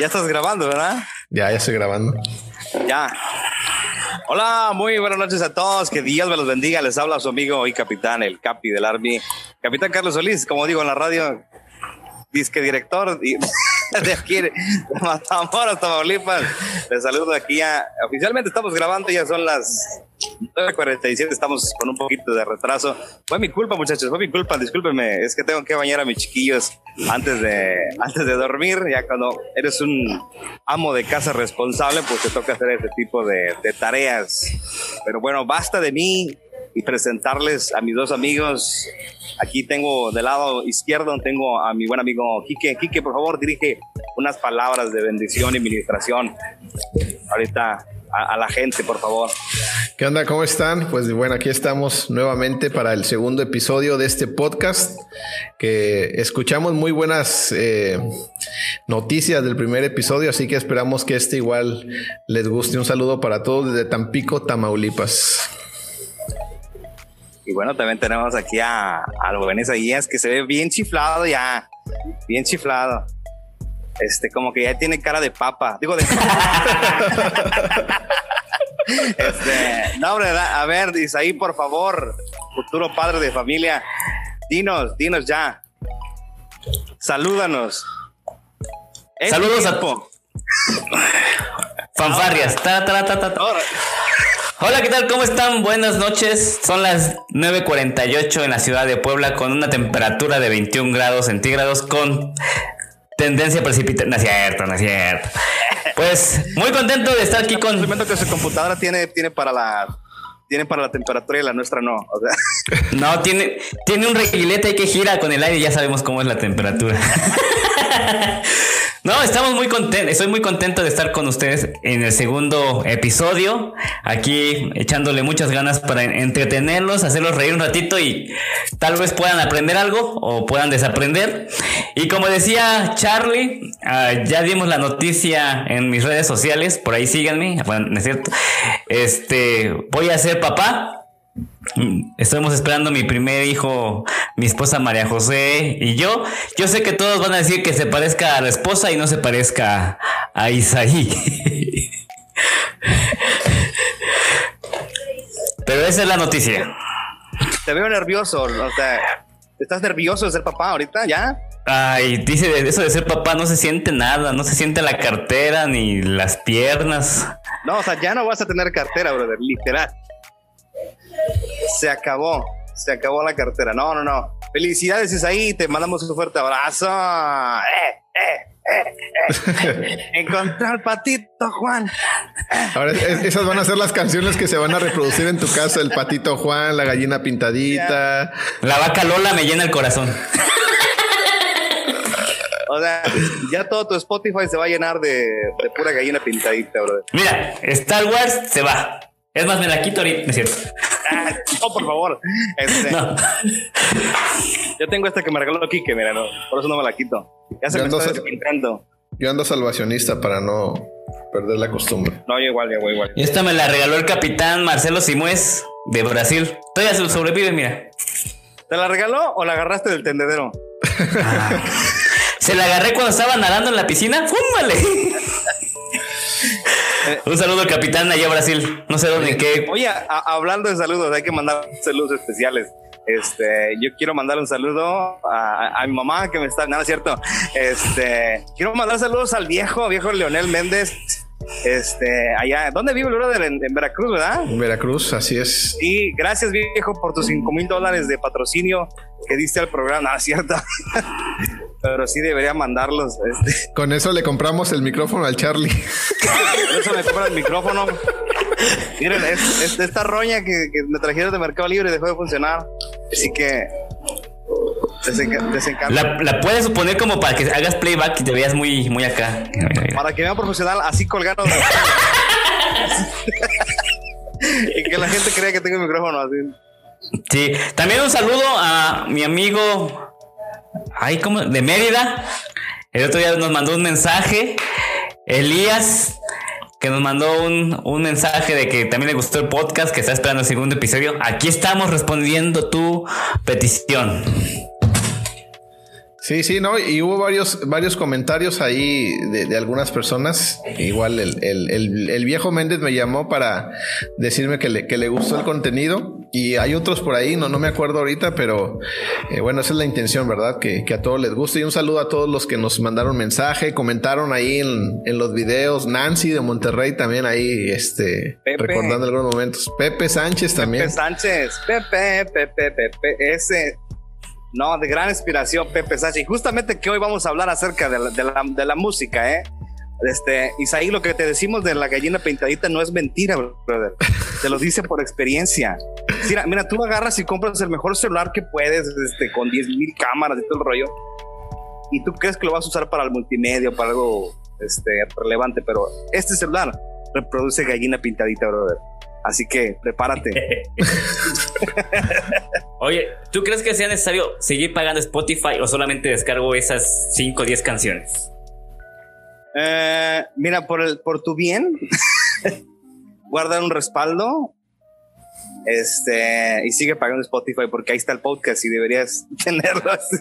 Ya estás grabando, ¿verdad? Ya, ya estoy grabando. Ya. Hola, muy buenas noches a todos. Que Dios me los bendiga. Les habla su amigo y capitán, el capi del Army. Capitán Carlos Solís, como digo en la radio, disque director de aquí, de Matamoros, Tamaulipas. Les saludo aquí ya. Oficialmente estamos grabando, ya son las 9.47, estamos con un poquito de retraso. Fue mi culpa, muchachos, fue mi culpa, discúlpenme. Es que tengo que bañar a mis chiquillos antes de, antes de dormir. Ya cuando eres un amo de casa responsable, pues te toca hacer este tipo de, de tareas. Pero bueno, basta de mí y presentarles a mis dos amigos. Aquí tengo del lado izquierdo, tengo a mi buen amigo Quique. Quique, por favor, dirige unas palabras de bendición y administración ahorita a, a la gente, por favor. ¿Qué onda? ¿Cómo están? Pues bueno, aquí estamos nuevamente para el segundo episodio de este podcast que escuchamos muy buenas eh, noticias del primer episodio, así que esperamos que este igual les guste. Un saludo para todos desde Tampico, Tamaulipas. Y bueno, también tenemos aquí a, a Isaías, que se ve bien chiflado ya, bien chiflado. Este, como que ya tiene cara de papa. Digo, de este, no, hombre, a ver, Isaí, por favor, futuro padre de familia, dinos, dinos ya. Salúdanos. Es Saludos a tiempo. Fanfarrias. Ta, ta, Hola, ¿qué tal? ¿Cómo están? Buenas noches. Son las 9.48 en la ciudad de Puebla con una temperatura de 21 grados centígrados con tendencia precipitante. No es cierto, no es cierto. Pues muy contento de estar aquí con... Que su computadora tiene, tiene para la tiene para la temperatura y la nuestra no. O sea, No, tiene, tiene un reguilete que gira con el aire y ya sabemos cómo es la temperatura. No, estamos muy contentos, estoy muy contento de estar con ustedes en el segundo episodio, aquí echándole muchas ganas para entretenerlos, hacerlos reír un ratito y tal vez puedan aprender algo o puedan desaprender. Y como decía Charlie, ah, ya dimos la noticia en mis redes sociales, por ahí síganme, bueno, no es cierto, este, voy a ser papá. Estamos esperando mi primer hijo, mi esposa María José y yo. Yo sé que todos van a decir que se parezca a la esposa y no se parezca a Isaí. Pero esa es la noticia. te veo nervioso. O sea, ¿estás nervioso de ser papá ahorita ya? Ay, dice eso de ser papá no se siente nada, no se siente la cartera ni las piernas. No, o sea, ya no vas a tener cartera, brother, literal. Se acabó, se acabó la cartera. No, no, no. Felicidades, Isaí, te mandamos un fuerte abrazo. Eh, eh, eh, eh. Encontré al patito, Juan. Ahora, es- esas van a ser las canciones que se van a reproducir en tu casa: el patito Juan, la gallina pintadita. La vaca Lola me llena el corazón. O sea, ya todo tu Spotify se va a llenar de, de pura gallina pintadita, brother. Mira, Star Wars se va. Es más, me la quito ahorita, ¿no es cierto? Ah, no, por favor. Este, No. Yo tengo esta que me regaló Kike, mira, no, por eso no me la quito. Ya se Yo me ando está sa- despintando. Yo ando salvacionista para no perder la costumbre. No, yo igual, yo igual. Y esta me la regaló el capitán Marcelo Simués de Brasil. Todavía se lo sobrevive, mira. ¿Te la regaló o la agarraste del tendedero? Se la agarré cuando estaba nadando en la piscina. ¡Fúmale! Un saludo al capitán allá a Brasil. No sé dónde, en qué. Oye, a- hablando de saludos, hay que mandar saludos especiales. Este, yo quiero mandar un saludo a, a mi mamá que me está, nada cierto. Este, quiero mandar saludos al viejo, viejo Leonel Méndez. Este, allá, ¿dónde vive el brother? En, en Veracruz, ¿verdad? En Veracruz, así es. Y gracias, viejo, por tus 5 mil dólares de patrocinio que diste al programa. Nada es cierto. Pero sí debería mandarlos. Este, Con eso le compramos el micrófono al Charlie. por eso me compra el micrófono. Miren, es, es- esta roña que, que me trajeron de Mercado Libre dejó de funcionar. Así que desenca- la puedes poner como para que hagas playback y te veas muy, muy acá. Para que vean profesional así colgado. y que la gente crea que tengo el micrófono así. Sí. También un saludo a mi amigo. Ay, ¿cómo? De Mérida. El otro día nos mandó un mensaje. Elías. Que nos mandó un, un mensaje de que también le gustó el podcast, que está esperando el segundo episodio. Aquí estamos respondiendo tu petición. Sí, Sí, no, y hubo varios, varios comentarios ahí de, algunas personas. Igual el, viejo Méndez me llamó para decirme que le, que le gustó el contenido. Y hay otros por ahí, no, no me acuerdo ahorita, pero eh, bueno, esa es la intención, ¿verdad? Que, a todos les guste. Y un saludo a todos los que nos mandaron mensaje, comentaron ahí en, los videos. Nancy de Monterrey también ahí, este, recordando algunos momentos. Pepe Sánchez también. Pepe Sánchez, Pepe, Pepe, Pepe, ese no, de gran inspiración, Pepe Sachi. Justamente que hoy vamos a hablar acerca de la, de la, música, ¿eh? Este, Isaí, lo que te decimos de la gallina pintadita no es mentira, brother. Te lo dice por experiencia. Mira, mira, tú agarras y compras el mejor celular que puedes, este, con 10 mil cámaras y todo el rollo. Y tú crees que lo vas a usar para el multimedia, para algo este, relevante, pero este celular reproduce gallina pintadita, brother. Así que prepárate. Oye, ¿tú crees que sea necesario seguir pagando Spotify o solamente descargo esas 5 o 10 canciones? Eh, mira, por, el, por tu bien, guarda un respaldo este, y sigue pagando Spotify porque ahí está el podcast y deberías tenerlo así.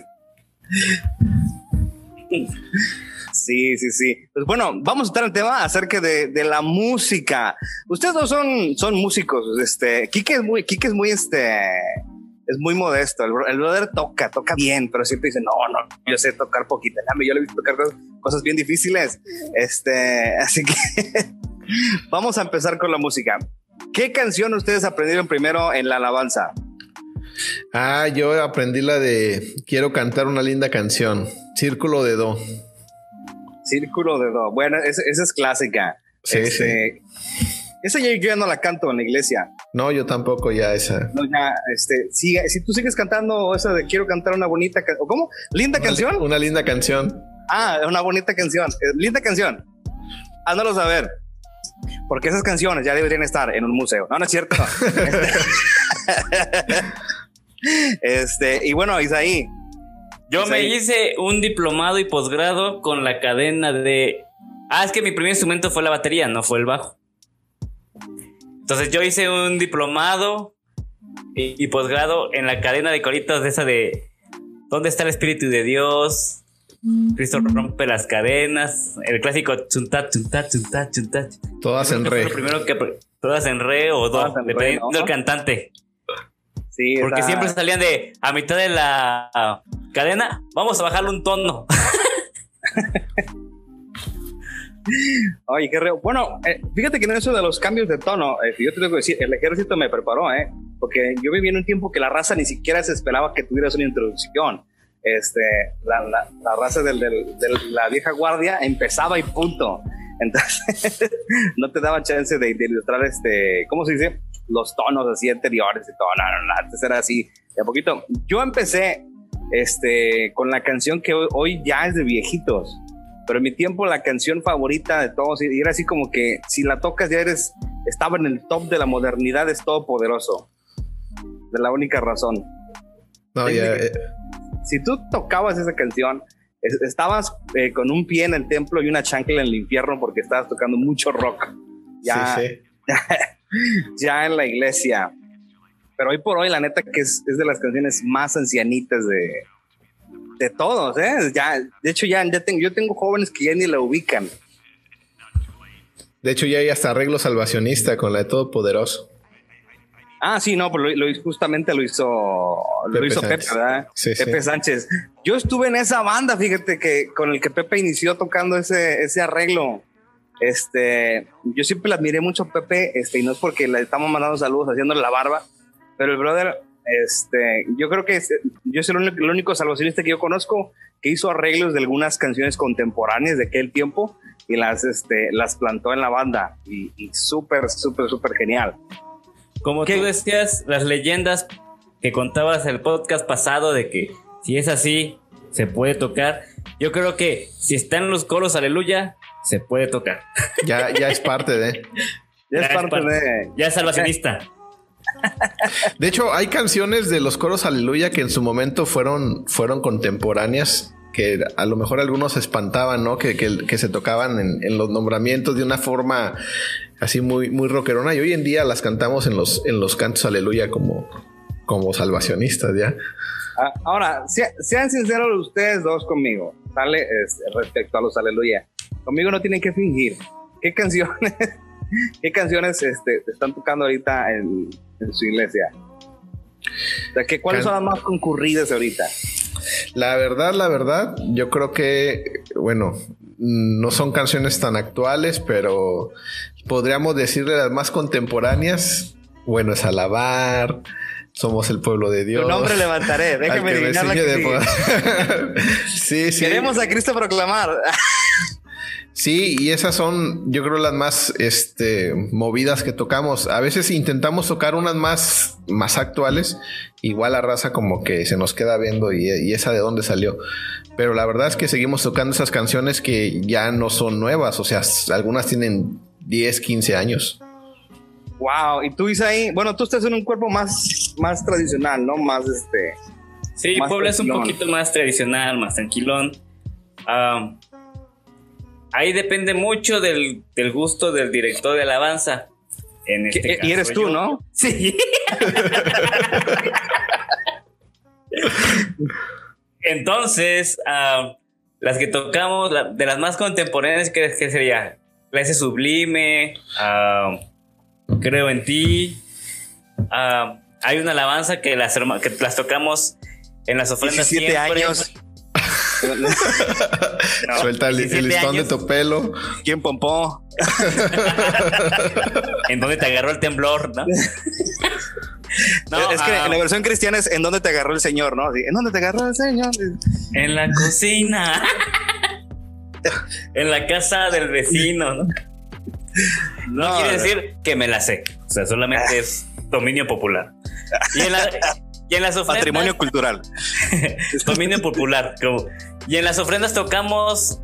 Sí, sí, sí. Pues bueno, vamos a estar el tema acerca de, la música. Ustedes dos son, son músicos. Este, Kike es muy, Kike es muy, este, es muy modesto. El, brother toca, toca bien, pero siempre dice, no, no, yo sé tocar poquito. Yo le he visto tocar cosas bien difíciles. Este, así que vamos a empezar con la música. ¿Qué canción ustedes aprendieron primero en la alabanza? Ah, yo aprendí la de Quiero cantar una linda canción, Círculo de Do. Círculo de Do. Bueno, esa, es clásica. Sí, este, Esa yo, ya no la canto en la iglesia. No, yo tampoco ya esa. No, ya, este, sigue, si tú sigues cantando esa de quiero cantar una bonita, ¿o cómo? ¿Linda canción? Una linda canción. Ah, una bonita canción. Eh, linda canción. Házmelo saber. Porque esas canciones ya deberían estar en un museo. No, no es cierto. este, y bueno, Isaí, yo me hice un diplomado y posgrado con la cadena de. Ah, es que mi primer instrumento fue la batería, no fue el bajo. Entonces yo hice un diplomado y, posgrado en la cadena de coritos de esa de. ¿Dónde está el Espíritu de Dios? Cristo rompe las cadenas. El clásico chuntat, chuntat, chuntat, chuntat. Todas en re. primero que, todas en re o do, dependiendo del cantante. Sí, Porque siempre salían de a mitad de la cadena, vamos a bajarle un tono. Oye, qué reo. Bueno, eh, fíjate que en eso de los cambios de tono, eh, yo te tengo que decir, el ejército me preparó, ¿eh? Porque yo viví en un tiempo que la raza ni siquiera se esperaba que tuvieras una introducción. Este, la, la, raza de la vieja guardia empezaba y punto. Entonces, no te daba chance de, de, ilustrar, este, ¿cómo se dice? Los tonos así anteriores y todo. No, no, no, antes era así, de a poquito. Yo empecé este, con la canción que hoy, ya es de viejitos. Pero en mi tiempo la canción favorita de todos, y era así como que si la tocas ya eres, estaba en el top de la modernidad, es todopoderoso. De la única razón. Eh. Si tú tocabas esa canción, estabas eh, con un pie en el templo y una chancla en el infierno porque estabas tocando mucho rock. Ya, ya en la iglesia pero hoy por hoy la neta que es, de las canciones más ancianitas de, de todos, ¿eh? Ya, de hecho ya, tengo, yo tengo jóvenes que ya ni la ubican. De hecho ya hay hasta arreglo salvacionista con la de Todopoderoso. Ah, sí, no, pero lo, justamente lo hizo, lo hizo Pepe, ¿verdad? Pepe Sánchez. Yo estuve en esa banda, fíjate que con el que Pepe inició tocando ese, ese arreglo. Este, yo siempre la admiré mucho a Pepe, este, y no es porque le estamos mandando saludos haciéndole la barba, pero el brother, este, yo creo que yo soy el único, salvacionista que yo conozco que hizo arreglos de algunas canciones contemporáneas de aquel tiempo y las, este, las plantó en la banda y, súper, súper, súper genial. Como tú decías, las leyendas que contabas en el podcast pasado de que si es así, se puede tocar. Yo creo que si están los coros, aleluya, se puede tocar. Ya, ya es parte de. Ya, es parte de. Ya es salvacionista. De hecho, hay canciones de los coros Aleluya que en su momento fueron, fueron contemporáneas que a lo mejor algunos se espantaban, ¿no? Que, que, se tocaban en, los nombramientos de una forma así muy, muy rockerona y hoy en día las cantamos en los, en los cantos Aleluya como, como salvacionistas, ¿ya? Ah, ahora, sean sinceros ustedes dos conmigo, ¿sale? respecto a los aleluya. Conmigo no tienen que fingir. ¿Qué canciones, qué canciones este, están tocando ahorita en, su iglesia? O ¿Cuáles son las más concurridas ahorita? La verdad, la verdad, yo creo que, bueno, no son canciones tan actuales, pero podríamos decirle las más contemporáneas. Bueno, es alabar, somos el pueblo de Dios. Tu nombre levantaré, déjame adivinar la que sí, sí. Queremos a Cristo proclamar. Sí, y esas son, yo creo, las más este, movidas que tocamos. A veces intentamos tocar unas más, más actuales, igual la raza como que se nos queda viendo y, y, esa de dónde salió. Pero la verdad es que seguimos tocando esas canciones que ya no son nuevas, o sea, algunas tienen 10, 15 años. Wow, y tú ahí, bueno, tú estás en un cuerpo más, más tradicional, ¿no? Más este. Sí, Puebla es un poquito más tradicional, más tranquilón. Ah, ahí depende mucho del, gusto del director de alabanza. En este y eres tú, ¿no? Sí. Entonces, ah, las que tocamos, de las más contemporáneas, ¿qué, qué sería? Clase Sublime, uh, Creo en ti. hay una alabanza que las, que las tocamos en las ofrendas. 17 años. Suelta el, listón de tu pelo. ¿Quién pompó? en dónde te agarró el temblor, ¿no? no es que en la versión cristiana es en dónde te agarró el Señor, ¿no? ¿En dónde te agarró el Señor? En la cocina. en la casa del vecino, ¿no? No, quiere decir que me la sé. O sea, solamente es dominio popular. Y en, las ofrendas. Patrimonio cultural. dominio popular. y en las ofrendas tocamos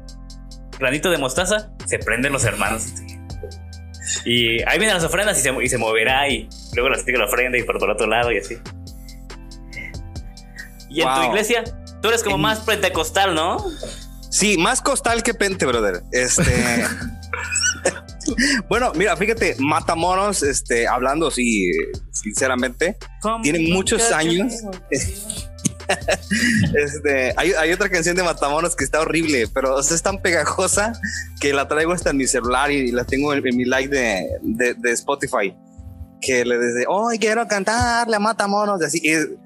granito de mostaza. Se prenden los hermanos. Y ahí vienen las ofrendas y se, y se moverá. Y luego las sigue la ofrenda y por otro lado y así. Y en tu iglesia, tú eres como más pentecostal, ¿no? Sí, más costal que pente, brother. Este. bueno, mira, fíjate, Matamoros, este, hablando así, sinceramente, tiene muchos años. este, hay, otra canción de Matamoros que está horrible, pero es tan pegajosa que la traigo hasta en mi celular y, la tengo en, mi like de, Spotify. Que le dice, oh, quiero cantarle a Matamoros. Y así,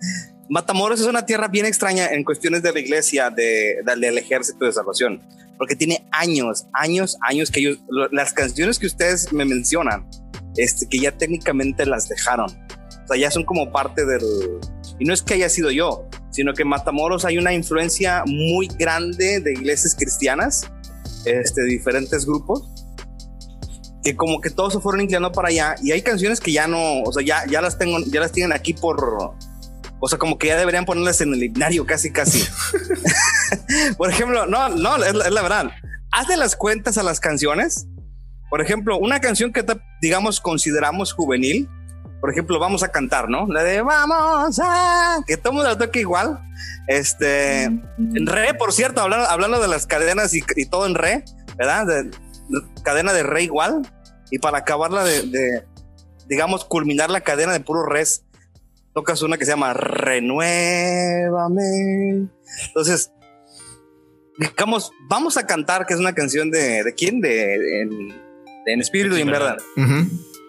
Matamoros es una tierra bien extraña en cuestiones de la iglesia, de, del ejército de salvación porque tiene años, años, años que ellos, las canciones que ustedes me mencionan, este, que ya técnicamente las dejaron. O sea, ya son como parte del... Y no es que haya sido yo, sino que en Matamoros hay una influencia muy grande de iglesias cristianas, este, diferentes grupos, que como que todos se fueron inclinando para allá y hay canciones que ya no, o sea, ya, ya las tengo, ya las tienen aquí por, o sea, como que ya deberían ponerlas en el himnario casi, casi. Por ejemplo, no, no, es, la verdad. Hazle las cuentas a las canciones. Por ejemplo, una canción que digamos consideramos juvenil. Por ejemplo, vamos a cantar, ¿no? La de vamos a que todo mundo la toque igual. Este en re, por cierto, hablando, hablando de las cadenas y, todo en re, ¿verdad? cadena de re igual. Y para acabarla de, de, digamos, culminar la cadena de puro res, tocas una que se llama Renuévame. Entonces, digamos, vamos a cantar, que es una canción de, ¿de quién? De, en, espíritu y en verdad.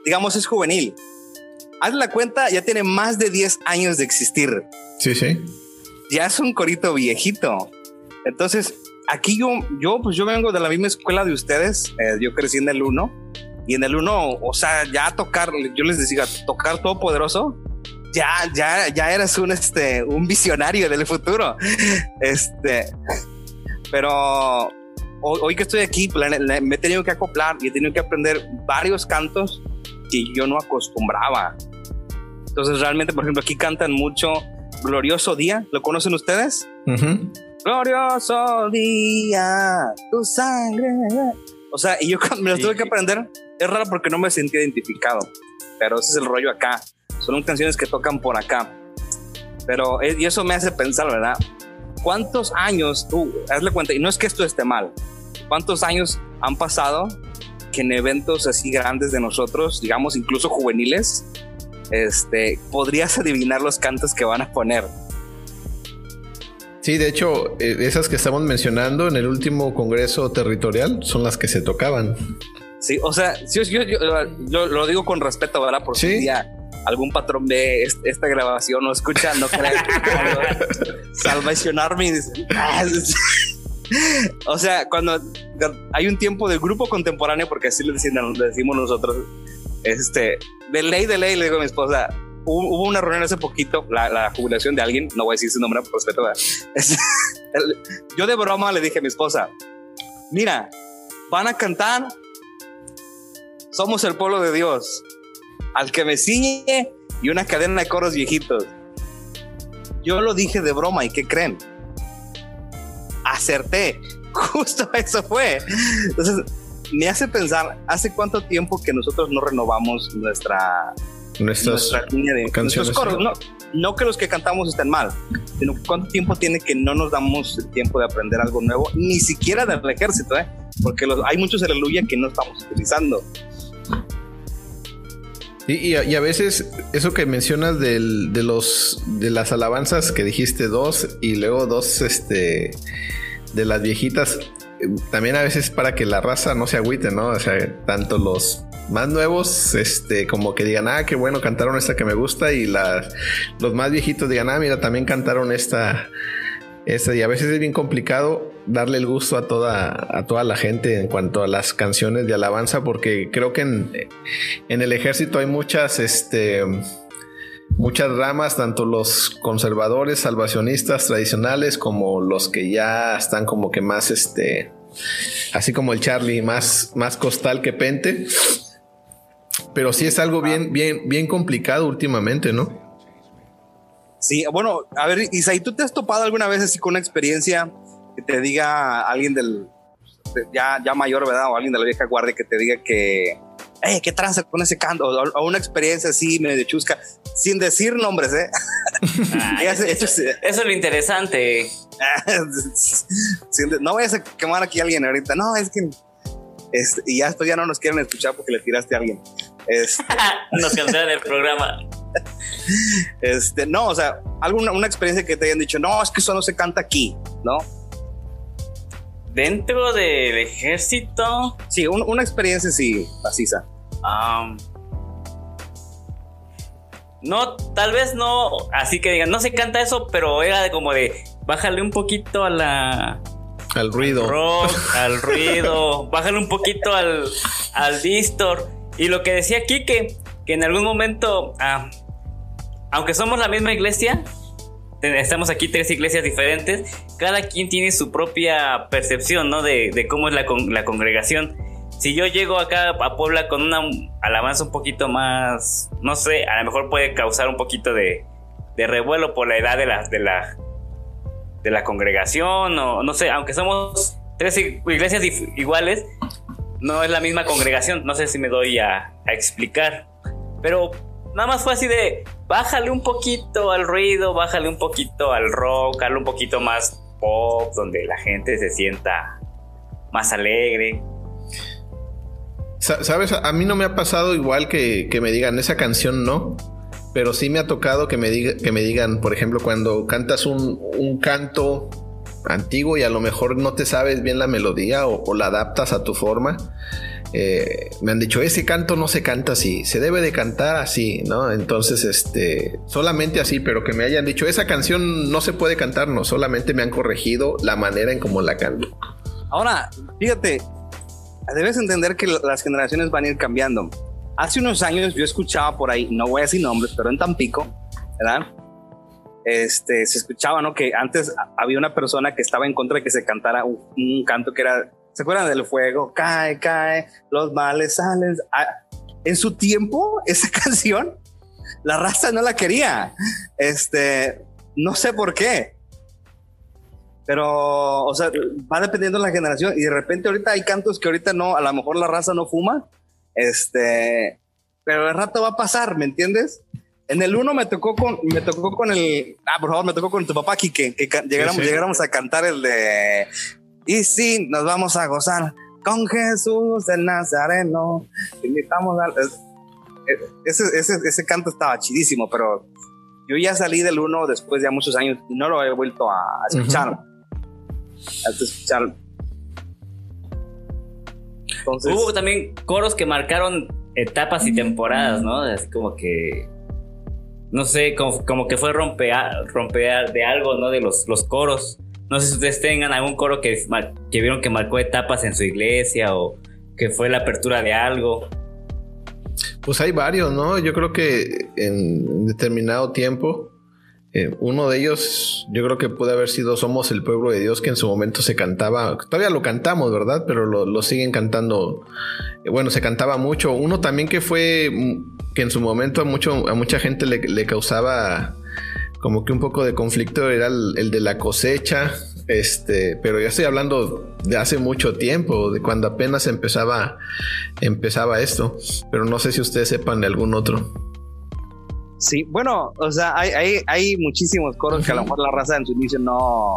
Digamos, es juvenil. Haz la cuenta, ya tiene más de 10 años de existir. Sí, sí. Ya es un corito viejito. Entonces, aquí yo, yo, pues yo vengo de la misma escuela de ustedes. Eh, yo crecí en el 1 y en el 1, o sea, ya tocar, yo les decía, tocar todo poderoso ya, ya, ya eras un, este, un visionario del futuro. Este, pero hoy, que estoy aquí, me he tenido que acoplar y he tenido que aprender varios cantos que yo no acostumbraba. Entonces, realmente, por ejemplo, aquí cantan mucho Glorioso Día. ¿Lo conocen ustedes? Glorioso Día, tu sangre. O sea, y yo me lo tuve que aprender. Es raro porque no me sentí identificado, pero ese es el rollo acá son canciones que tocan por acá. Pero y eso me hace pensar, ¿verdad? ¿Cuántos años tú, hazle cuenta, y no es que esto esté mal, cuántos años han pasado que en eventos así grandes de nosotros, digamos incluso juveniles, este, podrías adivinar los cantos que van a poner. Sí, de hecho, eh, esas que estamos mencionando en el último Congreso Territorial son las que se tocaban. Sí, o sea, yo, lo digo con respeto, ¿verdad? Por si algún patrón ve esta grabación o escucha, no crean salvacionarme o sea, cuando hay un tiempo de grupo contemporáneo, porque así le decimos nosotros, este, de ley, de ley, le digo a mi esposa, hubo, una reunión hace poquito, la, jubilación de alguien, no voy a decir su nombre por respeto, yo de broma le dije a mi esposa, mira, van a cantar, somos el pueblo de Dios, al que me ciñe y una cadena de coros viejitos. Yo lo dije de broma y ¿qué creen? Acerté, justo eso fue. Entonces, me hace pensar, ¿hace cuánto tiempo que nosotros no renovamos nuestra nuestra línea de canciones. No, no, que los que cantamos estén mal, sino cuánto tiempo tiene que no nos damos el tiempo de aprender algo nuevo, ni siquiera del ejército, ¿eh? porque los, hay muchos aleluya que no estamos utilizando. Y, a, veces eso que mencionas de los de las alabanzas que dijiste dos y luego dos este de las viejitas también a veces para que la raza no se agüite, ¿no? O sea, tanto los más nuevos, este, como que digan, ah, qué bueno, cantaron esta que me gusta, y los más viejitos digan, ah, mira, también cantaron esta, esta, y a veces es bien complicado darle el gusto a toda, a toda la gente en cuanto a las canciones de alabanza, porque creo que en, en el ejército hay muchas, este, muchas ramas, tanto los conservadores, salvacionistas tradicionales, como los que ya están como que más, este, así como el Charlie, más, más costal que pente. Pero sí es algo bien, bien, bien complicado últimamente, ¿no? Sí, bueno, a ver, Isaí, ¿tú te has topado alguna vez así con una experiencia que te diga alguien del ya, ya mayor, ¿verdad? O alguien de la vieja guardia que te diga que, eh, qué tranza con ese canto, o, una experiencia así medio chusca, sin decir nombres, ¿eh? eso, es lo interesante. no vayas a quemar aquí a alguien ahorita, no, es que este, y ya esto ya no nos quieren escuchar porque le tiraste a alguien. Este, nos cancelan el programa. Este, no, o sea, alguna una experiencia que te hayan dicho, no, es que eso no se canta aquí, ¿no? Dentro del ejército. Sí, una experiencia sí, precisa. no, tal vez no, así que digan, no se canta eso, pero era de como de, bájale un poquito a la al ruido. rock, al ruido. Bájale un poquito al, al distor. Y lo que decía Kike, en algún momento, ah, aunque somos la misma iglesia, estamos aquí tres iglesias diferentes, cada quien tiene su propia percepción, ¿no? De, cómo es la, congregación. Si yo llego acá a Puebla con una alabanza un poquito más, no sé, a lo mejor puede causar un poquito de, revuelo por la edad de la congregación o no sé, aunque somos tres iglesias iguales, no es la misma congregación, no sé si me doy a, explicar, pero nada más fue así de bájale un poquito al ruido, bájale un poquito al rock, hazle un poquito más pop, donde la gente se sienta más alegre. Sabes, a mí no me ha pasado igual que, que me digan esa canción no, pero sí me ha tocado que me, diga, que me digan, por ejemplo, cuando cantas un, canto antiguo y a lo mejor no te sabes bien la melodía o, la adaptas a tu forma. Eh, me han dicho, ese canto no se canta así, se debe de cantar así, ¿no? Entonces, este, solamente así, pero que me hayan dicho, esa canción no se puede cantar, no, solamente me han corregido la manera en cómo la canto. Ahora, fíjate, debes entender que las generaciones van a ir cambiando Hace unos años yo escuchaba por ahí, no voy a decir nombres, pero en Tampico, ¿verdad? Este, se escuchaba, ¿no? Que antes había una persona que estaba en contra de que se cantara un, canto que era, ¿se acuerdan del fuego? Cae, cae, los males salen. Ah, en su tiempo, esa canción, la raza no la quería. Este, no sé por qué. Pero, o sea, va dependiendo de la generación y de repente ahorita hay cantos que ahorita no, a lo mejor la raza no fuma este, pero el rato va a pasar, ¿me entiendes? En el uno me tocó con, me tocó con el, ah, por favor, me tocó con tu papá Kike, que llegáramos, a cantar el de, y sí, nos vamos a gozar con Jesús el Nazareno. Invitamos a, ese, ese, ese canto estaba chidísimo, pero yo ya salí del uno después de muchos años y no lo he vuelto a escuchar. A escuchar. Hubo también coros que marcaron etapas y temporadas, ¿no? Es como que. No sé, como, que fue rompear, rompear de algo, ¿no? De los, los coros. No sé si ustedes tengan algún coro que, vieron que marcó etapas en su iglesia o que fue la apertura de algo. Pues hay varios, ¿no? Yo creo que en determinado tiempo, eh, uno de ellos, yo creo que puede haber sido Somos el pueblo de Dios, que en su momento se cantaba, todavía lo cantamos, ¿verdad? Pero lo, siguen cantando, eh, bueno, se cantaba mucho. Uno también que fue, mm, que en su momento a, mucho, a mucha gente le, causaba como que un poco de conflicto, era el de la cosecha. Este, pero ya estoy hablando de hace mucho tiempo, de cuando apenas empezaba, empezaba esto. Pero no sé si ustedes sepan de algún otro. Sí, bueno, o sea, hay, hay, muchísimos coros que a lo mejor la raza en su inicio no,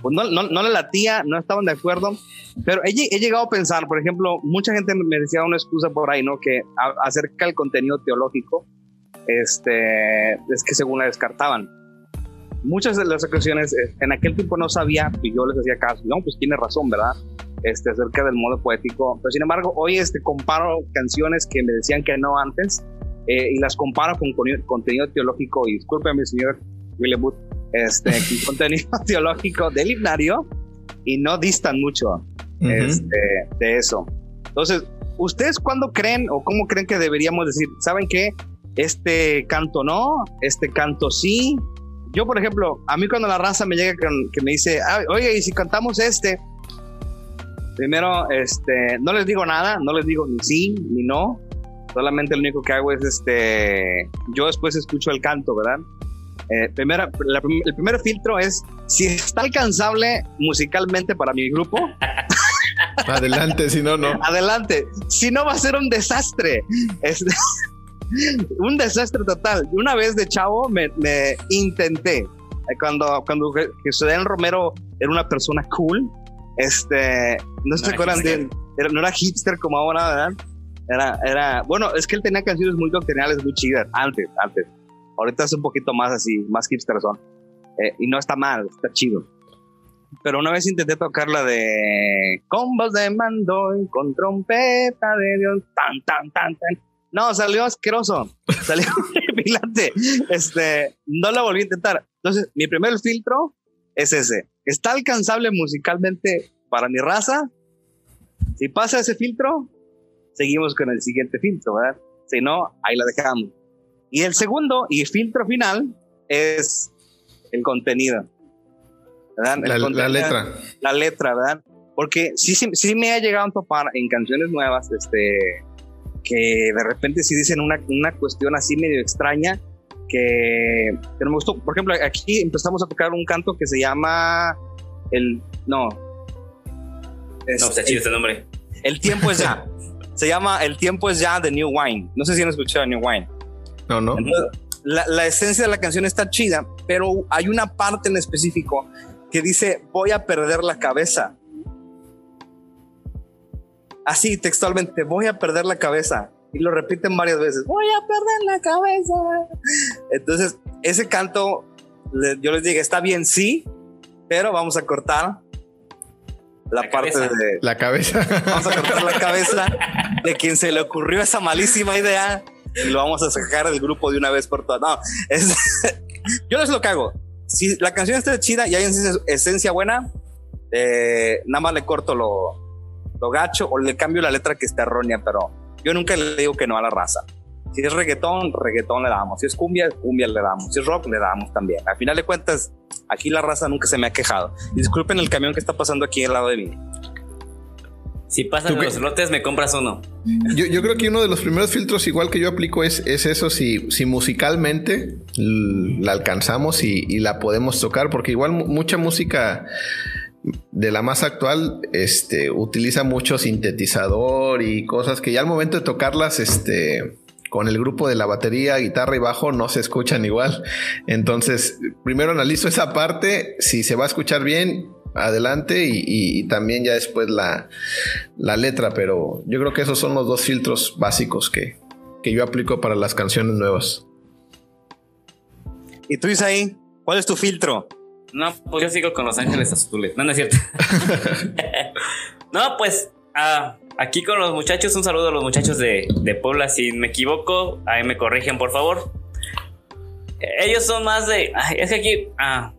pues no, no, no, le latía, no estaban de acuerdo. Pero he, he, llegado a pensar, por ejemplo, mucha gente me decía una excusa por ahí, ¿no? Que acerca del contenido teológico, este, es que según la descartaban muchas de las ocasiones, eh, en aquel tiempo no sabía y yo les hacía caso. No, pues tiene razón, ¿verdad? Este, acerca del modo poético. Pero sin embargo, hoy este, comparo canciones que me decían que no antes eh, y las comparo con, contenido teológico. Y discúlpeme, señor William Booth, este, con contenido teológico del himnario y no distan mucho este, de eso. Entonces, ¿ustedes cuándo creen o cómo creen que deberíamos decir, ¿saben qué? Este canto no, este canto sí, yo, por ejemplo, a mí cuando la raza me llega que me dice, oye, y si cantamos este, primero, este, no les digo nada, no les digo ni sí ni no, solamente lo único que hago es, este, yo después escucho el canto, ¿verdad? Eh, primera, el primer filtro es si está alcanzable musicalmente para mi grupo. Adelante, si no, no. Adelante. Si no, va a ser un desastre. Este, un desastre total. Una vez de chavo me, intenté. Cuando, cuando Jesús Romero era una persona cool, este, no, se acuerdan de no era hipster como ahora, ¿verdad? Era, era, bueno, es que él tenía canciones muy doctrinales, muy chidas, antes, antes. Ahorita es un poquito más así, más hipster son. Eh, y no está mal, está chido. Pero una vez intenté tocar la de con voz de mando y con trompeta de Dios, tan, tan, tan, tan no, salió asqueroso. Salió horripilante. Este, no lo volví a intentar. Entonces, mi primer filtro es ese. ¿Está alcanzable musicalmente para mi raza? Si pasa ese filtro, seguimos con el siguiente filtro, ¿verdad? Si no, ahí la dejamos. Y el segundo y filtro final es el contenido. ¿verdad? la, letra. La letra, ¿verdad? Porque sí, sí, sí me ha llegado a topar en canciones nuevas, este, que de repente si dicen una, una cuestión así medio extraña que, que, no me gustó. Por ejemplo, aquí empezamos a tocar un canto que se llama el... No. no, está chido este nombre. El tiempo es ya. se llama El tiempo es ya de New Wine. No sé si han escuchado New Wine. No, no. la, la esencia de la canción está chida, pero hay una parte en específico que dice voy a perder la cabeza así textualmente, voy a perder la cabeza. Y lo repiten varias veces, voy a perder la cabeza. Entonces, ese canto, yo les dije, está bien, sí, pero vamos a cortar la, parte de... La cabeza. Vamos a cortar la cabeza de quien se le ocurrió esa malísima idea y lo vamos a sacar del grupo de una vez por todas. No, es, yo es lo que hago. Si la canción está chida y hay esencia buena, eh, nada más le corto lo, lo gacho o le cambio la letra que está errónea, pero yo nunca le digo que no a la raza. Si es reggaetón, reggaetón le damos. Si es cumbia, cumbia le damos. Si es rock, le damos también. Al final de cuentas, aquí la raza nunca se me ha quejado. Disculpen el camión que está pasando aquí al lado de mí. Si pasan los lotes, me compras uno. Yo, creo que uno de los primeros filtros, igual que yo aplico, es, es eso: si, si musicalmente la alcanzamos y, y, la podemos tocar, porque igual mucha música de la más actual, este, utiliza mucho sintetizador y cosas que ya al momento de tocarlas, este, con el grupo de la batería, guitarra y bajo no se escuchan igual. Entonces, primero analizo esa parte, si se va a escuchar bien, adelante y, también ya después la, la, letra, pero yo creo que esos son los dos filtros básicos que, que yo aplico para las canciones nuevas. ¿Y tú, Isaí? ¿Cuál es tu filtro? No, pues yo sigo con Los Ángeles Azules. No, no es cierto. no, pues ah, aquí con los muchachos, un saludo a los muchachos de, de Puebla. Si me equivoco, ahí me corrigen, por favor. Ellos son más de. es que aquí. Ah,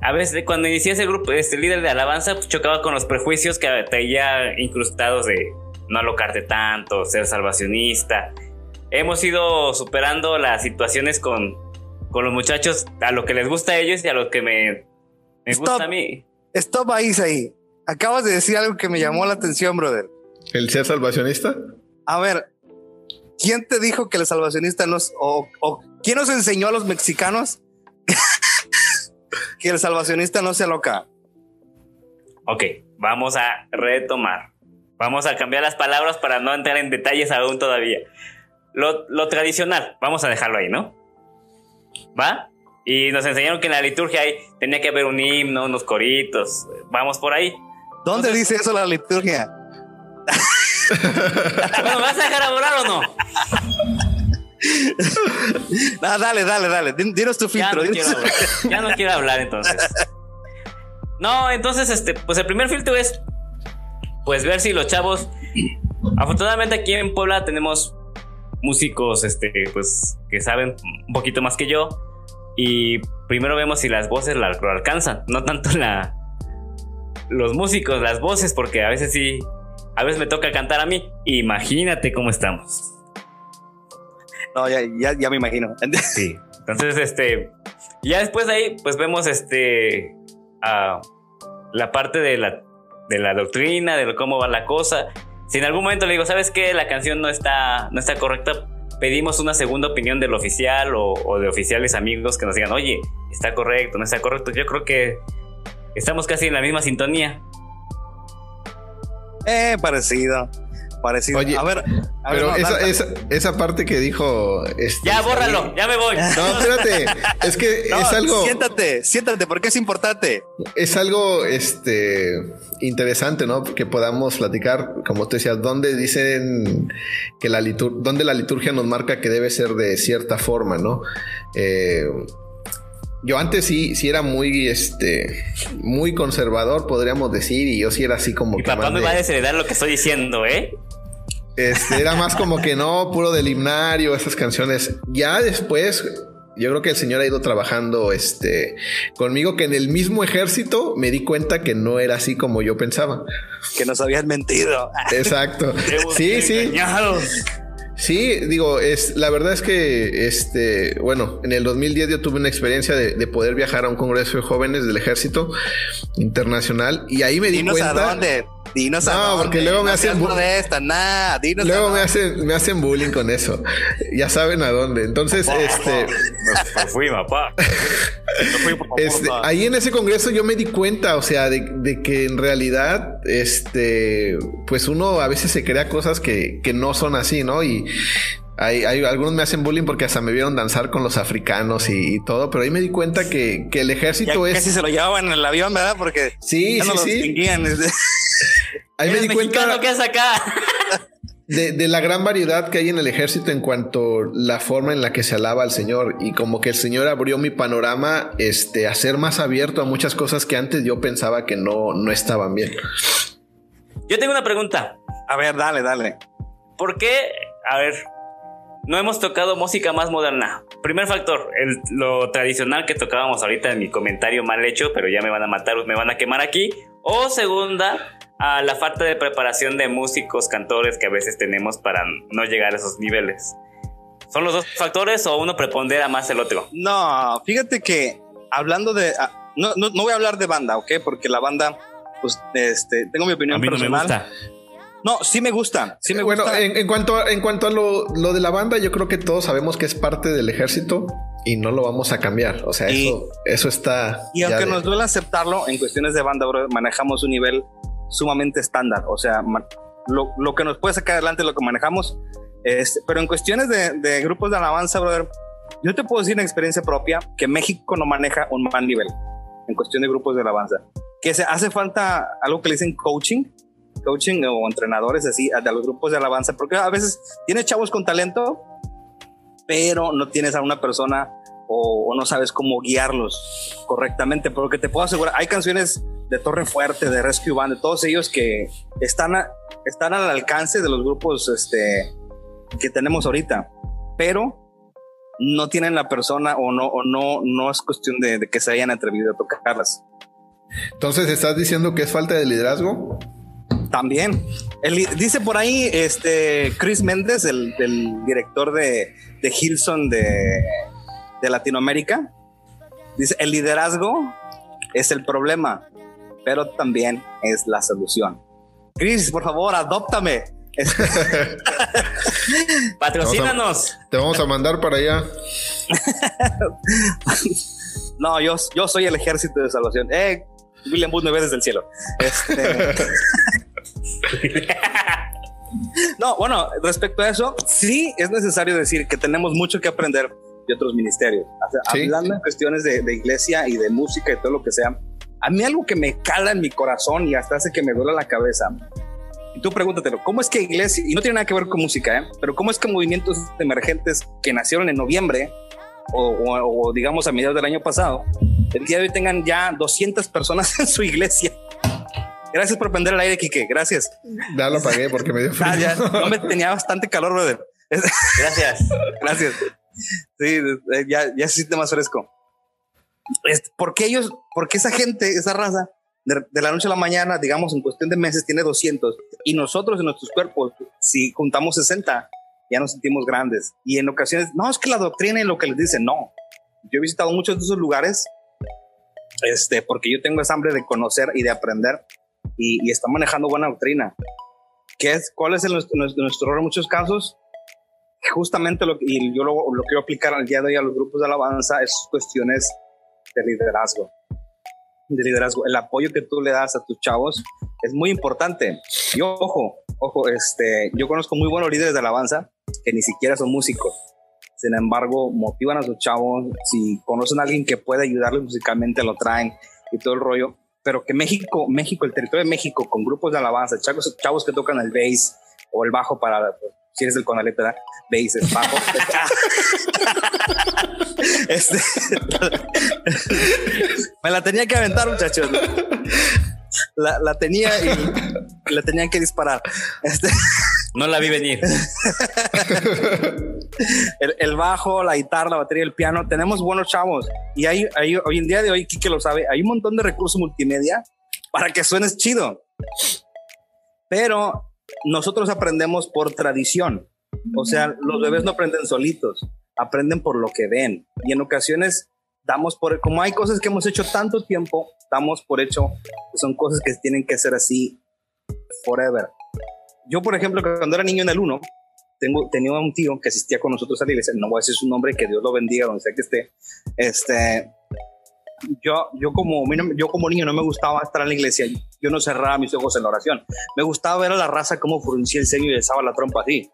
a veces cuando inicié ese grupo, este líder de alabanza, pues, chocaba con los prejuicios que traía incrustados de no alocarte tanto, ser salvacionista. Hemos ido superando las situaciones con, con los muchachos a lo que les gusta a ellos y a lo que me, me gusta a mí. Stop ahí, ahí. Acabas de decir algo que me llamó la atención, brother. ¿El ser salvacionista? A ver, ¿quién te dijo que el salvacionista no es, o, o quién nos enseñó a los mexicanos que el salvacionista no se aloca. Ok, vamos a retomar. Vamos a cambiar las palabras para no entrar en detalles aún todavía. Lo, tradicional, vamos a dejarlo ahí, ¿no? ¿Va? Y nos enseñaron que en la liturgia ahí tenía que haber un himno, unos coritos. Vamos por ahí. ¿Dónde dice eso la liturgia? ¿Me vas a dejar hablar o no? no, dale, dale, dale. Dinos tu filtro. Ya no, quiero hablar. entonces. No, entonces, este, pues el primer filtro es pues ver si los chavos. Afortunadamente aquí en Puebla tenemos músicos este, pues, que saben un poquito más que yo. Y primero vemos si las voces lo alcanzan. No tanto la. Los músicos, las voces, porque a veces sí. A veces me toca cantar a mí. Imagínate cómo estamos. No, ya, ya, me imagino. Sí. Entonces, este. Ya después de ahí, pues vemos este. la parte de la, de la doctrina, de cómo va la cosa. Si en algún momento le digo, ¿sabes qué? La canción no está, no está correcta, pedimos una segunda opinión del oficial o, o, de oficiales amigos que nos digan, oye, está correcto, no está correcto. Yo creo que estamos casi en la misma sintonía. Eh, parecido parecido. Oye, a ver, pero esa, esa, parte que dijo. Este, ya, bórralo, ya me voy. No, espérate. es que es algo. Siéntate, siéntate, porque es importante. Es algo este, interesante, ¿no? Que podamos platicar, como te decía, dónde dicen que la liturgia, dónde la liturgia nos marca que debe ser de cierta forma, ¿no? Eh, yo antes sí, sí era muy, este, muy conservador, podríamos decir, y yo sí era así como. Mi papá me va a desheredar lo que estoy diciendo, ¿eh? Este, era más como que no, puro del himnario, esas canciones. Ya después, yo creo que el Señor ha ido trabajando este, conmigo, que en el mismo ejército me di cuenta que no era así como yo pensaba. Que nos habían mentido. Exacto. sí, sí. Sí, digo, es la verdad es que este, bueno, en el 2010 yo tuve una experiencia de, poder viajar a un congreso de jóvenes del ejército internacional y ahí me di cuenta. A dónde. Dinos no, porque luego me hacen de esta, nada, luego me hacen me hacen bullying con eso. Ya saben a dónde. Entonces, este fui, papá. este, ahí en ese congreso yo me di cuenta, o sea, de, de, que en realidad este pues uno a veces se crea cosas que, que no son así, ¿no? Y hay, algunos me hacen bullying porque hasta me vieron danzar con los africanos y, todo, pero ahí me di cuenta que, el ejército es. Casi se lo llevaban en el avión, ¿verdad? Porque sí, sí, sí. ahí me di cuenta. que es acá? De, la gran variedad que hay en el ejército en cuanto a la forma en la que se alaba al Señor y como que el Señor abrió mi panorama este, a ser más abierto a muchas cosas que antes yo pensaba que no, no estaban bien. Yo tengo una pregunta. A ver, dale, dale. ¿Por qué? A ver, no hemos tocado música más moderna. Primer factor, lo tradicional que tocábamos ahorita en mi comentario mal hecho, pero ya me van a matar, me van a quemar aquí. O segunda, a la falta de preparación de músicos, cantores que a veces tenemos para no llegar a esos niveles. ¿Son los dos factores o uno prepondera más el otro? No, fíjate que hablando de... Ah, no, no, voy a hablar de banda, ¿ok? Porque la banda, pues, este, tengo mi opinión personal. No, sí me gusta. Sí me bueno, gusta. En, cuanto a, en cuanto a lo, de la banda, yo creo que todos sabemos que es parte del ejército y no lo vamos a cambiar. O sea, eso, eso está. Y aunque nos duele aceptarlo, en cuestiones de banda, manejamos un nivel sumamente estándar. O sea, lo, que nos puede sacar adelante es lo que manejamos. Este, pero en cuestiones de, grupos de alabanza, brother, yo te puedo decir en experiencia propia que México no maneja un mal nivel en cuestión de grupos de alabanza. Que se hace falta algo que le dicen coaching coaching o entrenadores así de los grupos de alabanza, porque a veces tiene chavos con talento, pero no tienes a una persona o, no sabes cómo guiarlos correctamente, porque te puedo asegurar, hay canciones de Torre Fuerte, de Rescue Band, de todos ellos que están, están al alcance de los grupos este, que tenemos ahorita, pero no tienen la persona o no, o no, no es cuestión de, que se hayan atrevido a tocarlas. Entonces, ¿estás diciendo que es falta de liderazgo? También. dice por ahí este Chris Méndez, el, director de, de Hilson de, de Latinoamérica. Dice, el liderazgo es el problema, pero también es la solución. Chris, por favor, adóptame. Patrocínanos. te vamos a mandar para allá. no, yo, yo soy el ejército de salvación. Eh, William Booth me ve desde el cielo. Este... no, bueno, respecto a eso, sí es necesario decir que tenemos mucho que aprender de otros ministerios. Hablando en cuestiones de, de, iglesia y de música y todo lo que sea, a mí algo que me cala en mi corazón y hasta hace que me duela la cabeza. Y tú pregúntatelo, ¿cómo es que iglesia, y no tiene nada que ver con música, ¿eh? pero cómo es que movimientos emergentes que nacieron en noviembre o, o, digamos a mediados del año pasado, el día de hoy tengan ya 200 personas en su iglesia? Gracias por prender el aire, Quique. Gracias. Ya lo pagué porque me dio frío. Ah, no me tenía bastante calor, brother. Gracias. Gracias. Sí, eh, ya, ya se siente más fresco. ¿Por qué ellos, porque esa gente, esa raza, de, la noche a la mañana, digamos, en cuestión de meses, tiene 200 y nosotros en nuestros cuerpos, si juntamos 60, ya nos sentimos grandes. Y en ocasiones, no, es que la doctrina y lo que les dicen, no. Yo he visitado muchos de esos lugares este, porque yo tengo esa hambre de conocer y de aprender y, y está manejando buena doctrina. ¿Qué es, ¿Cuál es el, nuestro, nuestro error en muchos casos? justamente lo y yo lo, lo, quiero aplicar al día de hoy a los grupos de alabanza es cuestiones de liderazgo. De liderazgo. El apoyo que tú le das a tus chavos es muy importante. Y ojo, ojo, este, yo conozco muy buenos líderes de alabanza que ni siquiera son músicos. Sin embargo, motivan a sus chavos. Si conocen a alguien que puede ayudarles musicalmente, lo traen y todo el rollo. Pero que México, México, el territorio de México, con grupos de alabanza, chavos, chavos que tocan el bass o el bajo para si eres del Conalet, ¿verdad? Bases, bajo. este, me la tenía que aventar, muchachos. La, la tenía y la tenían que disparar. Este, no la vi venir. el, bajo, la guitarra, la batería, el piano, tenemos buenos chavos. Y hay, hay, hoy en día de hoy, Kike lo sabe, hay un montón de recursos multimedia para que suenes chido. Pero nosotros aprendemos por tradición. O sea, los bebés no aprenden solitos, aprenden por lo que ven. Y en ocasiones damos por, como hay cosas que hemos hecho tanto tiempo, damos por hecho que son cosas que tienen que ser así forever. Yo, por ejemplo, cuando era niño en el 1, tengo, tenía un tío que asistía con nosotros a la iglesia, no voy a decir su nombre, que Dios lo bendiga donde sea que esté. Este, yo, yo, como, yo como niño no me gustaba estar en la iglesia, yo no cerraba mis ojos en la oración. Me gustaba ver a la raza cómo fruncía el ceño y besaba la trompa así.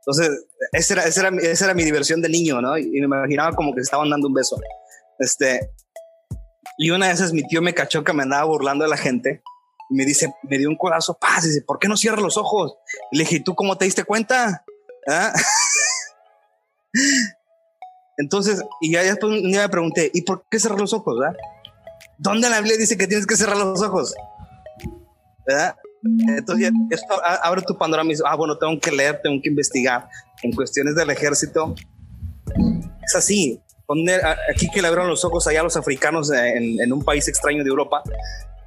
Entonces, esa era, esa era, esa era mi diversión de niño, ¿no? Y me imaginaba como que estaban dando un beso. Este, y una de esas mi tío me cachó que me andaba burlando de la gente y me dice, me dio un corazón, paz, dice, ¿por qué no cierras los ojos? Y le dije, ¿tú cómo te diste cuenta? ¿Ah? Entonces, y ya después un día me pregunté, ¿y por qué cerrar los ojos? ¿verdad? ¿Dónde la Biblia dice que tienes que cerrar los ojos? ¿Verdad? Entonces, esto abre tu panorama y dice, ah, bueno, tengo que leer, tengo que investigar. En cuestiones del ejército, es así. Aquí que le abrieron los ojos allá a los africanos en, en, un país extraño de Europa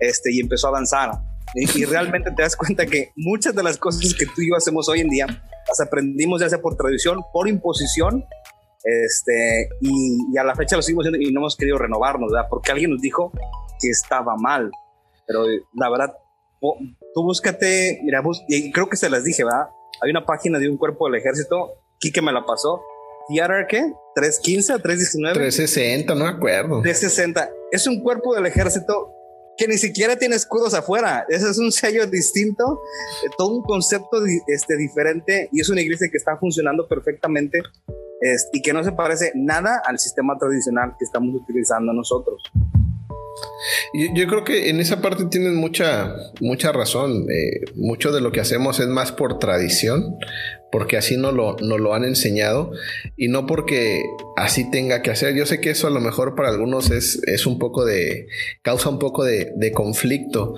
este, y empezó a avanzar. Y, y, realmente te das cuenta que muchas de las cosas que tú y yo hacemos hoy en día las aprendimos ya sea por tradición, por imposición este, y, a la fecha lo seguimos haciendo y no hemos querido renovarnos, ¿verdad? Porque alguien nos dijo que estaba mal. Pero la verdad, tú búscate, mira, y creo que se las dije, ¿verdad? Hay una página de un cuerpo del ejército, Kike me la pasó. ¿Theater qué? ¿315 o 319? 360, no me acuerdo. 360. Es un cuerpo del ejército que ni siquiera tiene escudos afuera. Ese es un sello distinto, eh, todo un concepto este, diferente y es una iglesia que está funcionando perfectamente y que no se parece nada al sistema tradicional que estamos utilizando nosotros. Yo, creo que en esa parte tienen mucha, mucha razón. Eh, mucho de lo que hacemos es más por tradición, porque así no lo, lo han enseñado y no porque así tenga que hacer. Yo sé que eso a lo mejor para algunos es, es un poco de, causa un poco de, de, conflicto,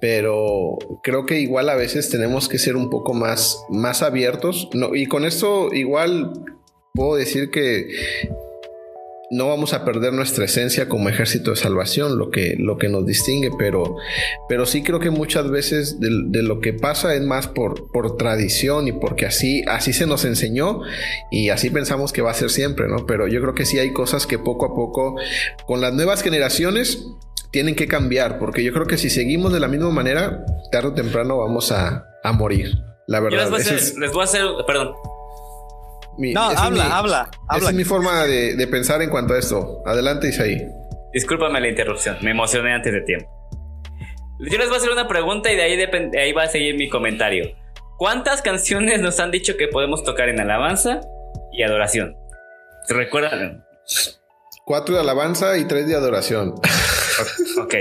pero creo que igual a veces tenemos que ser un poco más, más abiertos. No, y con esto igual puedo decir que no vamos a perder nuestra esencia como ejército de salvación, lo que, lo que nos distingue, pero, pero sí creo que muchas veces de, lo que pasa es más por, por tradición y porque así, así se nos enseñó y así pensamos que va a ser siempre, ¿no? Pero yo creo que sí hay cosas que poco a poco, con las nuevas generaciones, tienen que cambiar, porque yo creo que si seguimos de la misma manera, tarde o temprano vamos a, morir. La verdad. les voy a hacer, perdón, no, habla, habla, Esa es mi forma de, pensar en cuanto a esto. Adelante, Isaí. Discúlpame la interrupción, me emocioné antes de tiempo. Yo les voy a hacer una pregunta y de ahí, de ahí va a seguir mi comentario. ¿Cuántas canciones nos han dicho que podemos tocar en alabanza y adoración? ¿Se recuerdan? Cuatro de alabanza y tres de adoración. ok.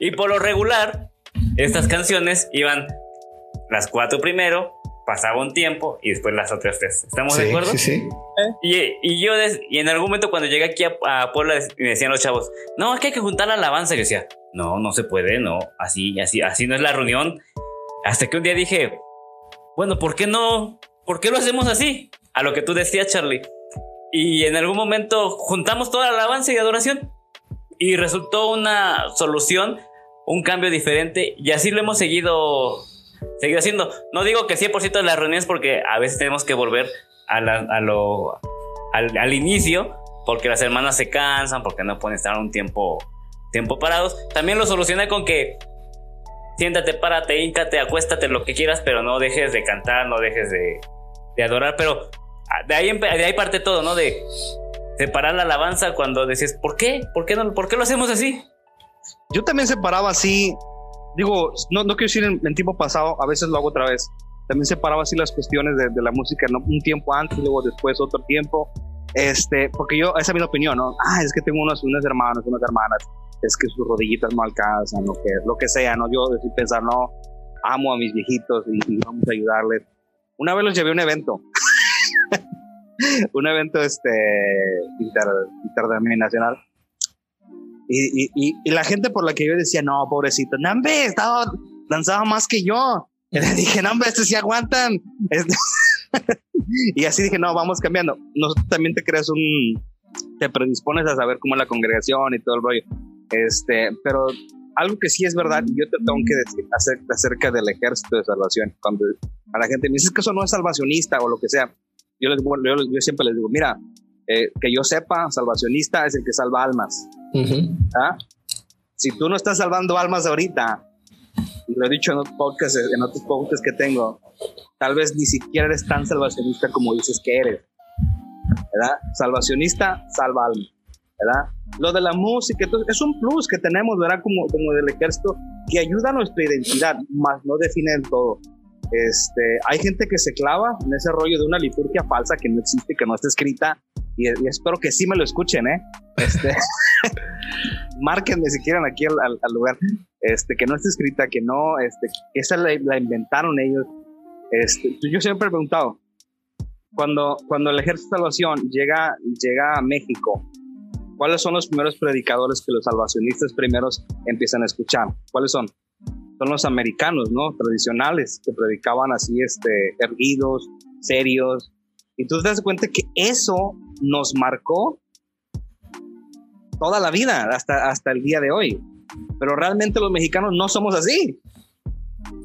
Y por lo regular, estas canciones iban las cuatro primero, pasaba un tiempo y después las otras tres. ¿Estamos de acuerdo? Sí, sí. Y, yo, y en algún momento cuando llegué aquí a, Puebla, me decían los chavos, no, es que hay que juntar la alabanza. Y yo decía, no, no se puede, no, así, así, así no es la reunión. Hasta que un día dije, bueno, ¿por qué no? ¿Por qué lo hacemos así? A lo que tú decías, Charlie. Y en algún momento juntamos toda la alabanza y adoración. Y resultó una solución, un cambio diferente. Y así lo hemos seguido seguir haciendo. No digo que 100% de las reuniones porque a veces tenemos que volver a, lo, al, inicio porque las hermanas se cansan, porque no pueden estar un tiempo, tiempo parados. También lo solucioné con que siéntate, párate, híncate, acuéstate, lo que quieras, pero no dejes de cantar, no dejes de, de adorar. Pero de ahí, de ahí parte todo, ¿no? De separar la alabanza cuando decís, ¿por qué? ¿Por qué, no, ¿Por qué lo hacemos así? Yo también separaba así digo, no, no quiero decir en, tiempo pasado, a veces lo hago otra vez. También separaba así las cuestiones de, la música, ¿no? un tiempo antes, luego después otro tiempo. Este, porque yo, esa es mi opinión, ¿no? Ah, es que tengo unos, unos hermanos, unas hermanas, es que sus rodillitas no alcanzan, lo que, lo que sea, ¿no? Yo decir, pensar, no, amo a mis viejitos y, vamos a ayudarles. Una vez los llevé a un evento, un evento este, inter, internacional, y, y, y, la gente por la que yo decía, no, pobrecito, Nambe, estaba, lanzaba más que yo. Y le dije, Nambe, estos sí aguantan. Este, y así dije, no, vamos cambiando. Nosotros también te creas un, te predispones a saber cómo es la congregación y todo el rollo. Este, pero algo que sí es verdad, yo te tengo que decir acerca, acerca del ejército de salvación. Cuando a la gente me dice que eso no es salvacionista o lo que sea, yo, les, yo, yo siempre les digo, mira, eh, que yo sepa, salvacionista es el que salva almas. ¿Ah? Si tú no estás salvando almas ahorita, y lo he dicho en otros podcasts, en otros podcasts que tengo, tal vez ni siquiera eres tan salvacionista como dices que eres. ¿verdad? Salvacionista, salva almas. ¿verdad? Lo de la música es un plus que tenemos, ¿verdad? Como, como del ejército, que ayuda a nuestra identidad, más no define el todo. Este, hay gente que se clava en ese rollo de una liturgia falsa que no existe, que no está escrita, y, espero que sí me lo escuchen, ¿eh? Este, márquenme si quieren aquí al, lugar, este, que no está escrita, que no, este, que esa la, inventaron ellos. Este, yo siempre he preguntado, cuando, cuando el ejército de salvación llega, llega a México, ¿cuáles son los primeros predicadores que los salvacionistas primeros empiezan a escuchar? ¿Cuáles son? Son los americanos, ¿no? Tradicionales, que predicaban así, este, erguidos, serios. Y tú te das cuenta que eso nos marcó toda la vida, hasta, hasta el día de hoy. Pero realmente los mexicanos no somos así.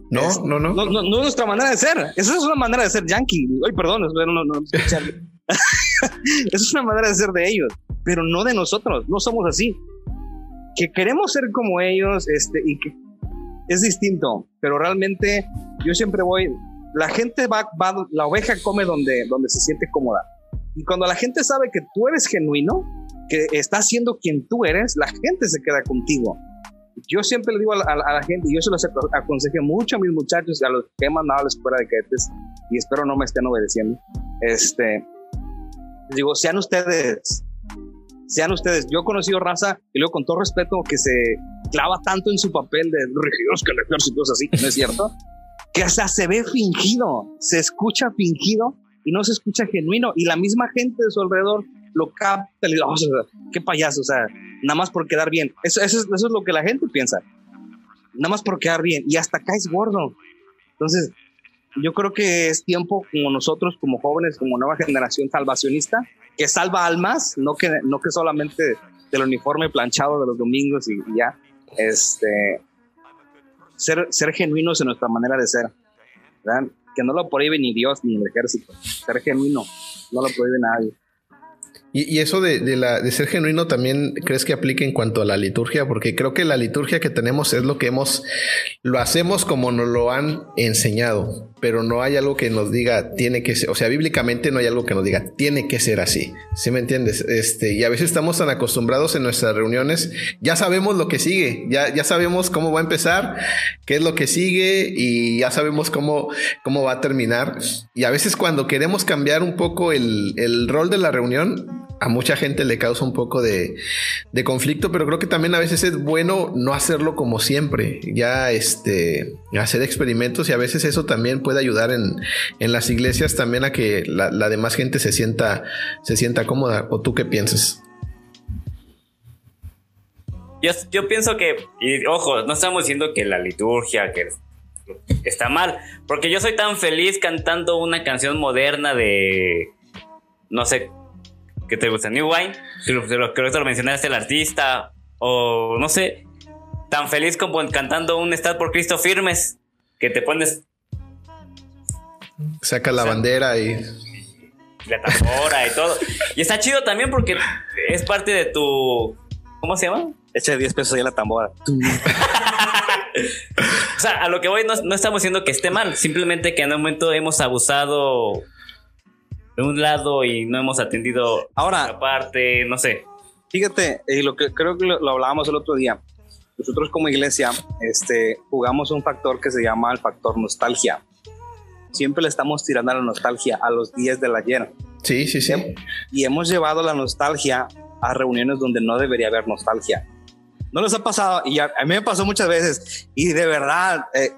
No, no, no, no, no. es nuestra manera de ser. Esa es una manera de ser yankee. Ay, perdón, no, no, no Esa es una manera de ser de ellos, pero no de nosotros. No somos así. Que queremos ser como ellos, este, y que es distinto, pero realmente yo siempre voy. La gente va, la oveja come donde, donde se siente cómoda. Y cuando la gente sabe que tú eres genuino, que estás siendo quien tú eres, la gente se queda contigo. Yo siempre le digo a la, gente, y yo se los aconsejo mucho a mis muchachos, a los que he mandado a la escuela de cadetes, y espero no me estén obedeciendo, este, digo, sean ustedes, sean ustedes. Yo he conocido raza, y luego con todo respeto, que se clava tanto en su papel de regidos que el ejército es así, ¿no es cierto? Que hasta se ve fingido, se escucha fingido y no se escucha genuino. Y la misma gente de su alrededor lo capta y oh, qué payaso, o sea, nada más por quedar bien. Eso, es, lo que la gente piensa. Nada más por quedar bien. Y hasta caes gordo. Entonces, yo creo que es tiempo como nosotros, como jóvenes, como nueva generación salvacionista, que salva almas, no que, no que solamente del uniforme planchado de los domingos y, ya. Este, ser, ser genuinos en nuestra manera de ser. Que no lo prohíbe ni Dios ni el ejército. Ser genuino, no lo prohíbe nadie. Y, eso de, la, de ser genuino también crees que aplica en cuanto a la liturgia, porque creo que la liturgia que tenemos es lo que hemos, lo hacemos como nos lo han enseñado, pero no hay algo que nos diga tiene que ser, o sea, bíblicamente no hay algo que nos diga tiene que ser así. ¿Sí me entiendes? Este, y a veces estamos tan acostumbrados en nuestras reuniones, ya sabemos lo que sigue, ya, ya sabemos cómo va a empezar, qué es lo que sigue y ya sabemos cómo, cómo va a terminar. Y a veces cuando queremos cambiar un poco el, el rol de la reunión, a mucha gente le causa un poco de, conflicto, pero creo que también a veces es bueno no hacerlo como siempre, ya este, hacer experimentos y a veces eso también puede ayudar en, las iglesias también a que la, demás gente se sienta, se sienta cómoda. ¿O tú qué piensas? Yo, yo pienso que, y ojo, no estamos diciendo que la liturgia, que está mal, porque yo soy tan feliz cantando una canción moderna de, no sé, que te gusta New Wine, creo que lo mencionaste el artista, o no sé, tan feliz como cantando un Estado por Cristo firmes, que te pones... Saca la bandera y... La tambora y todo. Y está chido también porque es parte de tu... ¿Cómo se llama? Echa 10 pesos ahí a la tambora. o sea, a lo que voy no, no estamos diciendo que esté mal, simplemente que en un momento hemos abusado de un lado y no hemos atendido ahora aparte, no sé. Fíjate, y lo que creo que lo, hablábamos el otro día. Nosotros como iglesia este, jugamos un factor que se llama el factor nostalgia. Siempre le estamos tirando a la nostalgia a los días del ayer. Sí, sí, sí. Y hemos llevado la nostalgia a reuniones donde no debería haber nostalgia. No les ha pasado, y a, mí me pasó muchas veces, y de verdad, eh,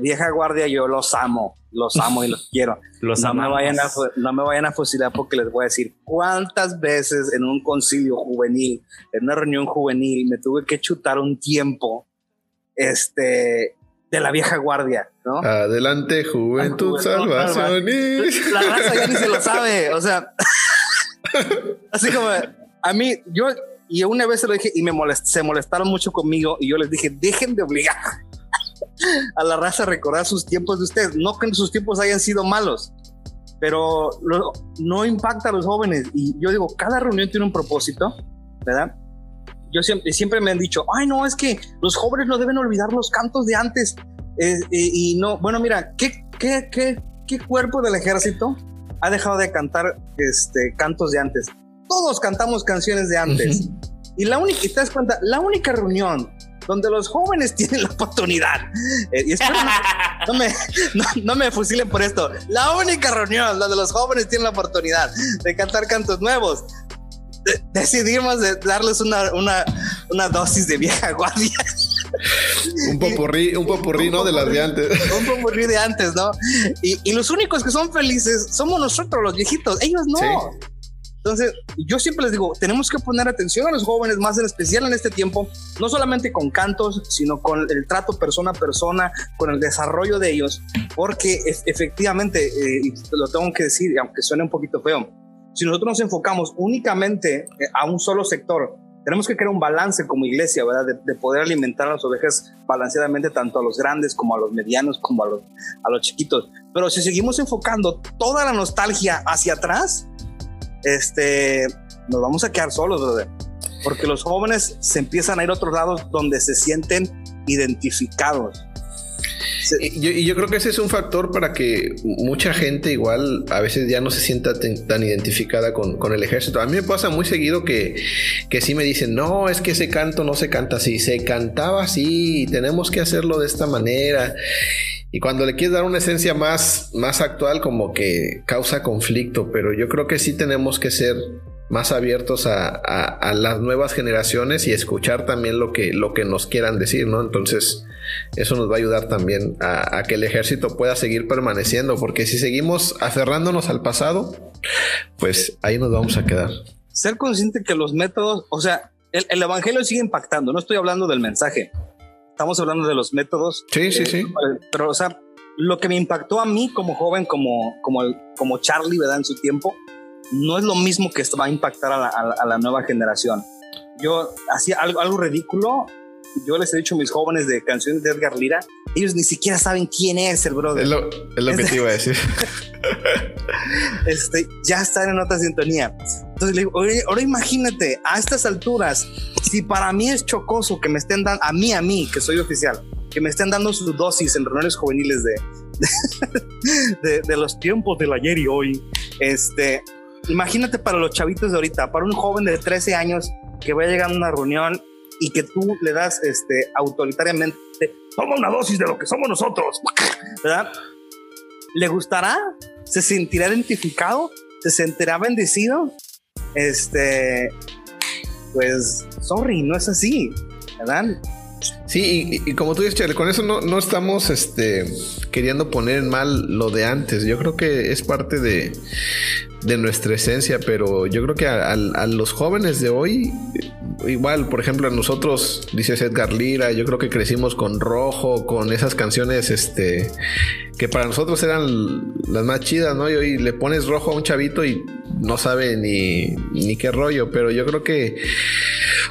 vieja guardia, yo los amo, los amo y los quiero. Los no, me vayan a, no me vayan a fusilar porque les voy a decir cuántas veces en un concilio juvenil, en una reunión juvenil, me tuve que chutar un tiempo este, de la vieja guardia, ¿no? Adelante, juventud, salvación. La raza ya ni se lo sabe, o sea, así como a mí, yo, y una vez se lo dije y me se molestaron mucho conmigo y yo les dije, dejen de obligar a la raza recordar sus tiempos de ustedes. No que sus tiempos hayan sido malos, pero no impacta a los jóvenes. Y yo digo, cada reunión tiene un propósito, ¿verdad? Yo siempre, siempre me han dicho, ay, no, es que los jóvenes no deben olvidar los cantos de antes. Eh, eh, y no, bueno, mira, ¿qué, qué, qué, qué cuerpo del ejército ha dejado de cantar este, cantos de antes? Todos cantamos canciones de antes. Y la única, y te das cuenta, la única reunión donde los jóvenes tienen la oportunidad. Eh, y espero no, me, no, me fusilen por esto. La única reunión donde los jóvenes tienen la oportunidad de cantar cantos nuevos. decidimos de darles una, una, una dosis de vieja guardia. un popurrí, un popurrí, ¿no? De las de antes. Un popurrí de antes, ¿no? Y, y, los únicos que son felices somos nosotros, los viejitos. Ellos no. Entonces, yo siempre les digo, tenemos que poner atención a los jóvenes, más en especial en este tiempo, no solamente con cantos, sino con el trato persona a persona, con el desarrollo de ellos, porque efectivamente, eh, lo tengo que decir, aunque suene un poquito feo, si nosotros nos enfocamos únicamente eh, a un solo sector, tenemos que crear un balance como iglesia, ¿verdad? De, poder alimentar a las ovejas balanceadamente, tanto a los grandes como a los medianos, como a los, a los chiquitos. Pero si seguimos enfocando toda la nostalgia hacia atrás, este, nos vamos a quedar solos, porque los jóvenes se empiezan a ir a otros lados donde se sienten identificados. Y yo, creo que ese es un factor para que mucha gente igual a veces ya no se sienta tan identificada con, el ejército. A mí me pasa muy seguido que, que sí me dicen, no, es que ese canto no se canta así, se cantaba así, tenemos que hacerlo de esta manera. Y cuando le quieres dar una esencia más, más actual, como que causa conflicto, pero yo creo que sí tenemos que ser más abiertos a, las nuevas generaciones y escuchar también lo que, lo que nos quieran decir, ¿no? Entonces, eso nos va a ayudar también a, que el ejército pueda seguir permaneciendo, porque si seguimos aferrándonos al pasado, pues ahí nos vamos a quedar. Ser consciente que los métodos, o sea, el, el evangelio sigue impactando, no estoy hablando del mensaje, estamos hablando de los métodos. Sí, sí, sí. Pero, o sea, lo que me impactó a mí como joven, como, como, como Charlie, ¿verdad? En su tiempo, no es lo mismo que esto va a impactar a la, nueva generación. Yo hacía algo, algo ridículo. Yo les he dicho a mis jóvenes de canciones de Edgar Lira, ellos ni siquiera saben quién es el brother. Es lo, que te iba a decir. este, ya están en otra sintonía. Entonces le digo, ahora imagínate, a estas alturas, si para mí es chocoso que me estén dando, a mí, a mí, que soy oficial, que me estén dando su dosis en reuniones juveniles de, de, los tiempos del ayer y hoy, este, imagínate para los chavitos de ahorita, para un joven de 13 años que vaya llegando a una reunión y que tú le das este, autoritariamente, toma una dosis de lo que somos nosotros, ¿verdad? ¿Le gustará? ¿Se sentirá identificado? ¿Se sentirá bendecido? Este, pues, sorry, no es así, ¿verdad? Sí, y, como tú dices, Charlie, con eso no, no, estamos este, queriendo poner en mal lo de antes. Yo creo que es parte de, de nuestra esencia, pero yo creo que a, los jóvenes de hoy, igual, por ejemplo, a nosotros, dice Edgar Lira, yo creo que crecimos con Rojo, con esas canciones, este, que para nosotros eran las más chidas, ¿no? Y hoy le pones Rojo a un chavito y no sabe ni, ni qué rollo, pero yo creo que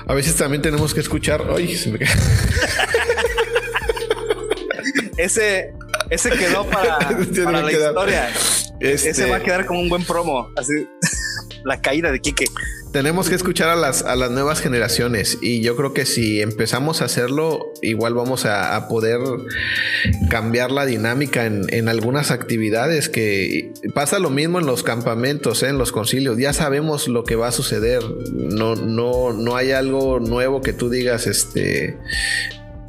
a veces también tenemos que escuchar, ay, se me ese, ese quedó para, para la historia. Ese va a este, quedar como un buen promo, así la caída de Quique. Tenemos que escuchar a las, a las nuevas generaciones y yo creo que si empezamos a hacerlo, igual vamos a, poder cambiar la dinámica en, algunas actividades que pasa lo mismo en los campamentos, ¿eh? en los concilios. Ya sabemos lo que va a suceder. No, no, no hay algo nuevo que tú digas, este,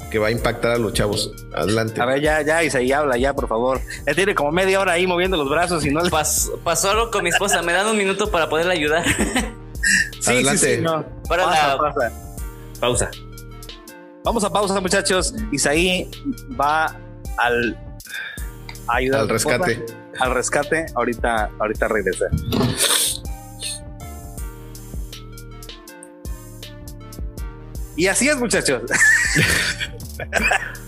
que va a impactar a los chavos. Adelante. A ver, ya, ya, Isaí, habla ya, por favor. Ya tiene como media hora ahí moviendo los brazos y no le... pasó algo con mi esposa, me dan un minuto para poderle ayudar. sí, Adelante. Sí, no. Para la... pausa. Vamos a pausa, muchachos. Isaí va al ayudar al rescate. al rescate. Ahorita, ahorita regresa. Y así es, muchachos.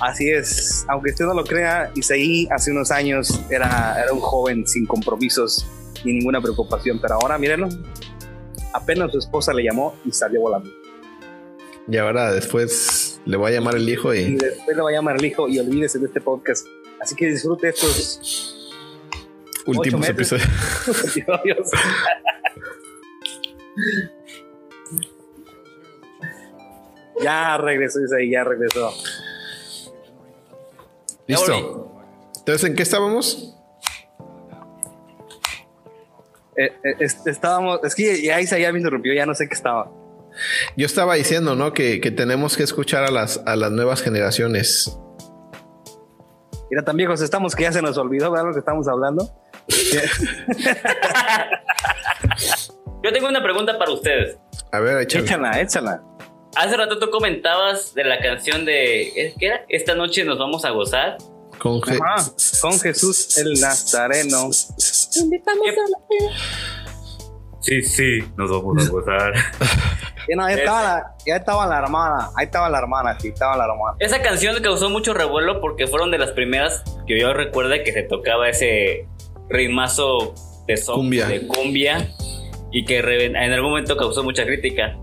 Así es, aunque usted no lo crea, Isaí hace unos años era, era un joven sin compromisos ni ninguna preocupación, pero ahora mírenlo, apenas su esposa le llamó y salió volando. Y ahora después le voy a llamar el hijo y... y después le voy a llamar el hijo y olvídese de este podcast. Así que disfrute estos últimos episodios. Ya regresó, Isaí, ya regresó. Listo. Entonces, ¿en qué estábamos? Eh, eh, estábamos, es que ya Isaí me interrumpió, ya no sé qué estaba. Yo estaba diciendo, ¿no? Que, tenemos que escuchar a las, a las nuevas generaciones. Mira, tan viejos estamos que ya se nos olvidó, ¿verdad? Lo que estamos hablando. Yo tengo una pregunta para ustedes. A ver, échala, échala. Hace rato tú comentabas de la canción de. ¿Qué era? Esta noche nos vamos a gozar. Con, con Jesús el Nazareno. Invitamos a la Sí, sí, nos vamos a gozar. ya, estaba la, ya estaba la hermana, ahí estaba la hermana, sí, estaba la hermana. Esa canción causó mucho revuelo porque fueron de las primeras que yo recuerdo que se tocaba ese ritmazo de, cumbia. de cumbia y que en algún momento causó mucha crítica.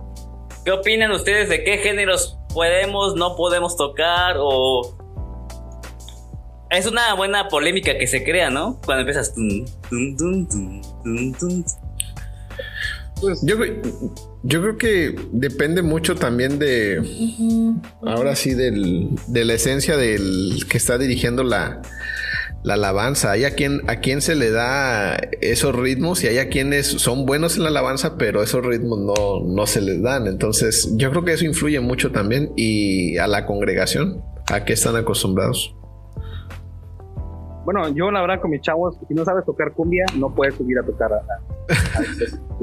¿Qué opinan ustedes de qué géneros podemos, no podemos tocar o es una buena polémica que se crea, ¿no? Cuando empiezas. Pues yo, yo creo que depende mucho también de. Ahora sí, del, de la esencia del que está dirigiendo la, la alabanza. Hay a quien, a quien se le da esos ritmos y hay a quienes son buenos en la alabanza, pero esos ritmos no, no se les dan. Entonces, yo creo que eso influye mucho también y a la congregación, a qué están acostumbrados. bueno, yo la verdad con mis chavos, si no sabes tocar cumbia, no puedes subir a tocar a,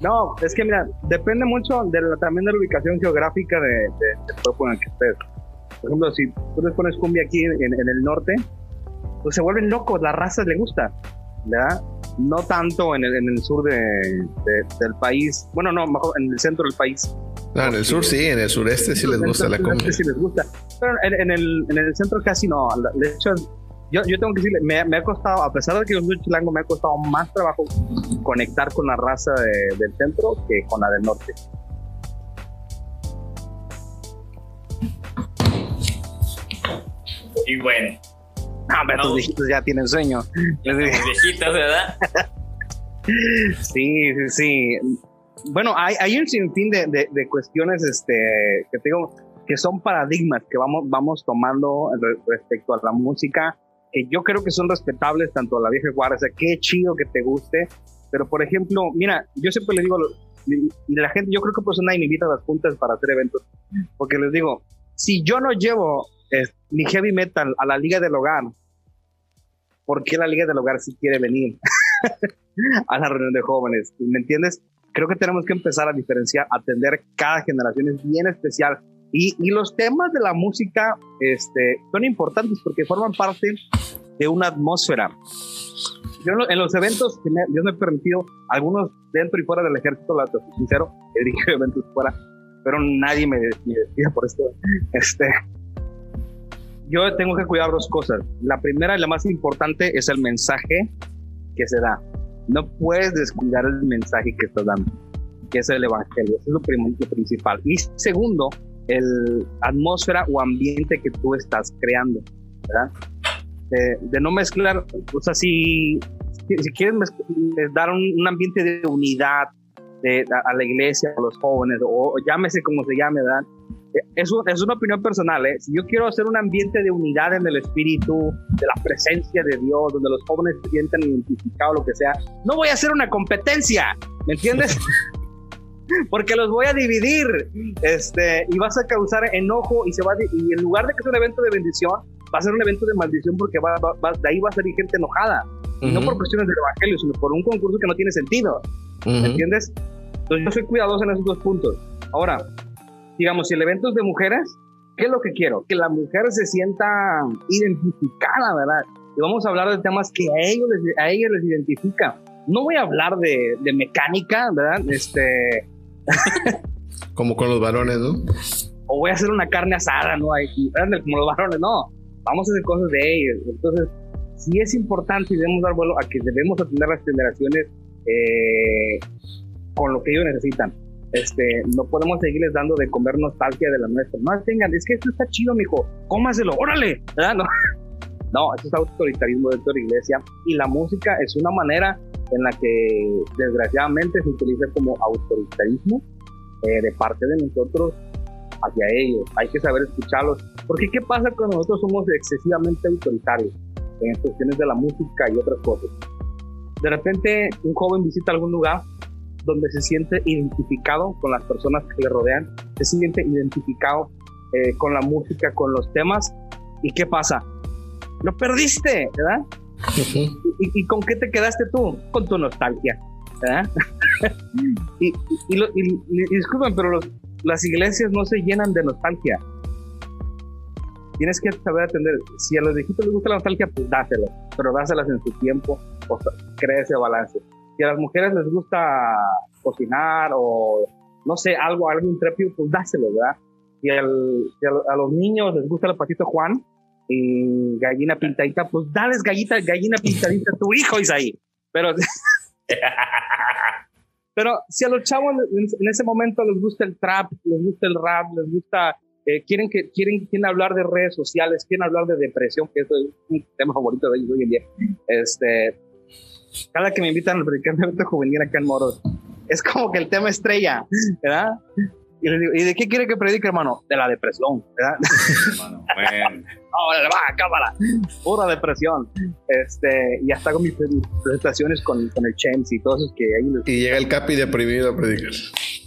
No, es que mira, depende mucho de también de la ubicación geográfica de, del cuerpo en el que estés. Por ejemplo, si tú les pones cumbia aquí en, el norte, pues se vuelven locos, la raza le gusta, ¿verdad? No tanto en el, en el sur de, del país, bueno, no, mejor en el centro del país. No, en el sur sí, en el sureste sí les gusta la cumbia. Sí les gusta, pero en, el, en el centro casi no. De hecho, yo, yo tengo que decirle, me, me, ha costado, a pesar de que yo soy chilango, me ha costado más trabajo conectar con la raza del centro que con la del norte. Y bueno. Ah, pero tus viejitos ya tienen sueño. Los viejitos, ¿verdad? sí, sí, sí. Bueno, hay, hay un sinfín de, de, de cuestiones este, que tengo que son paradigmas que vamos, vamos tomando respecto a la música que yo creo que son respetables tanto a la vieja guardia, o sea, qué chido que te guste, pero por ejemplo, mira, yo siempre le digo, la gente, yo creo que pues nadie me invita a las juntas para hacer eventos, porque les digo, si yo no llevo mi heavy metal a la liga del hogar, ¿por qué la liga del hogar sí quiere venir a la reunión de jóvenes? ¿Me entiendes? Creo que tenemos que empezar a diferenciar, atender cada generación es bien especial y, y, los temas de la música este, son importantes porque forman parte de una atmósfera. Yo en los eventos que me, Dios me ha permitido, algunos dentro y fuera del ejército, la sincero, he dicho eventos fuera, pero nadie me, me por esto. Este, yo tengo que cuidar dos cosas. La primera y la más importante es el mensaje que se da. No puedes descuidar el mensaje que estás dando, que es el evangelio. Eso es lo, lo principal. Y segundo, el atmósfera o ambiente que tú estás creando, ¿verdad? De, no mezclar, o sea, si, si quieres dar un, ambiente de unidad a, la iglesia, a los jóvenes, o, llámese como se llame, ¿verdad? Es, es una opinión personal, ¿eh? Si yo quiero hacer un ambiente de unidad en el espíritu, de la presencia de Dios, donde los jóvenes se sientan identificados, lo que sea, no voy a hacer una competencia, ¿me entiendes? porque los voy a dividir este, y vas a causar enojo y se va y en lugar de que sea un evento de bendición, va a ser un evento de maldición porque va, de ahí va a salir gente enojada. Y no por cuestiones del evangelio, sino por un concurso que no tiene sentido. ¿Me entiendes? Entonces yo soy cuidadoso en esos dos puntos. Ahora, digamos, si el evento es de mujeres, ¿qué es lo que quiero? Que la mujer se sienta identificada, ¿verdad? Y vamos a hablar de temas que a ellos les, a ellos les identifica. No voy a hablar de, de mecánica, ¿verdad? Este, como con los varones, ¿no? O voy a hacer una carne asada, ¿no? como los varones, no. Vamos a hacer cosas de ellos. Entonces, sí es importante y debemos dar vuelo a que debemos atender las generaciones eh, con lo que ellos necesitan. Este, no podemos seguirles dando de comer nostalgia de la nuestra. No tengan, es que esto está chido, mijo, cómaselo, órale, ¿verdad? No, no eso es autoritarismo dentro de la iglesia. Y la música es una manera en la que desgraciadamente se utiliza como autoritarismo eh, de parte de nosotros hacia ellos. Hay que saber escucharlos. Porque ¿qué pasa cuando nosotros somos excesivamente autoritarios en cuestiones de la música y otras cosas? De repente un joven visita algún lugar donde se siente identificado con las personas que le rodean, se siente identificado eh, con la música, con los temas. ¿Y qué pasa? Lo perdiste, ¿verdad? ¿Y, con qué te quedaste tú? Con tu nostalgia. y, disculpen, pero las iglesias no se llenan de nostalgia. Tienes que saber atender. Si a los viejitos les gusta la nostalgia, pues dáselas, pero dáselas en su tiempo, o crea ese balance. Si a las mujeres les gusta cocinar o no sé, algo, algo intrépido, pues dáselo, ¿verdad? Si, a, a, los niños les gusta el patito Juan, y gallina pintadita, pues dales gallita, gallina pintadita a tu hijo, Isaí. Pero, pero si a los chavos en ese momento les gusta el trap, les gusta el rap, les gusta, eh, quieren, que, quieren, quieren hablar de redes sociales, quieren hablar de depresión, que es un tema favorito de ellos hoy en día. Este, cada que me invitan al predicamento juvenil acá en Moros, es como que el tema estrella, ¿verdad? Y le digo, ¿y de qué quiere que predique, hermano? De la depresión, ¿verdad? Hermano, bueno. va, cámara. Pura depresión. Este, y hasta con mis presentaciones con, con el Chems y todos esos que ahí. Y llega el Capi deprimido a predicar.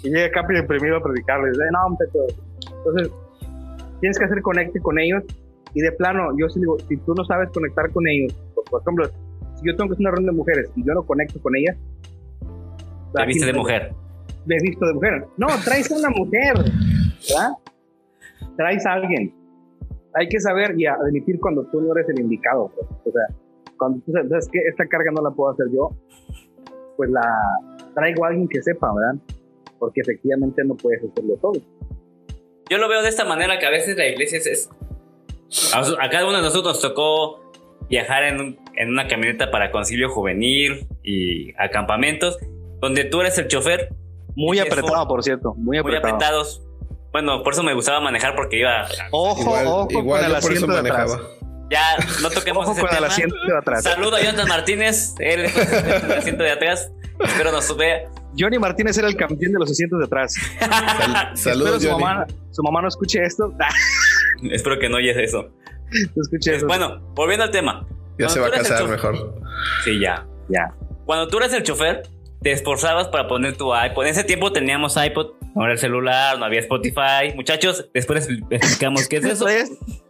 Y llega el Capi deprimido a predicarles. no, Entonces, tienes que hacer conecte con ellos Y de plano, yo sí digo, si tú no sabes conectar con ellos, por, ejemplo, si yo tengo que hacer una reunión de mujeres y yo no conecto con ellas, te viste de mujer. Me he visto de mujer. No, traes a una mujer, ¿verdad? Traes a alguien. Hay que saber y admitir cuando tú no eres el indicado. Pues. O sea, cuando tú sabes que esta carga no la puedo hacer yo, pues la traigo a alguien que sepa, ¿verdad? Porque efectivamente no puedes hacerlo todo. Yo lo veo de esta manera que a veces la iglesia es... A, cada uno de nosotros nos tocó viajar en, en una camioneta para concilio juvenil y acampamentos, donde tú eres el chofer. Muy apretado, por cierto, muy, muy apretados. Bueno, por eso me gustaba manejar porque iba. Ojo, ojo con el asiento de atrás. Ya, no toquemos ese tema. Saludo a Jonathan Martínez, él es el asiento de atrás. Espero nos vea. Johnny Martínez era el campeón de los asientos de atrás. Saludos, su mamá, su mamá no escuche esto. Espero que no oyes eso. No escuche eso. Bueno, volviendo al tema. Ya se va a casar mejor. Sí, ya. Ya. Cuando tú eres el chofer, te esforzabas para poner tu iPod. En ese tiempo teníamos iPod, no era el celular, no había Spotify. Muchachos, después explicamos qué es eso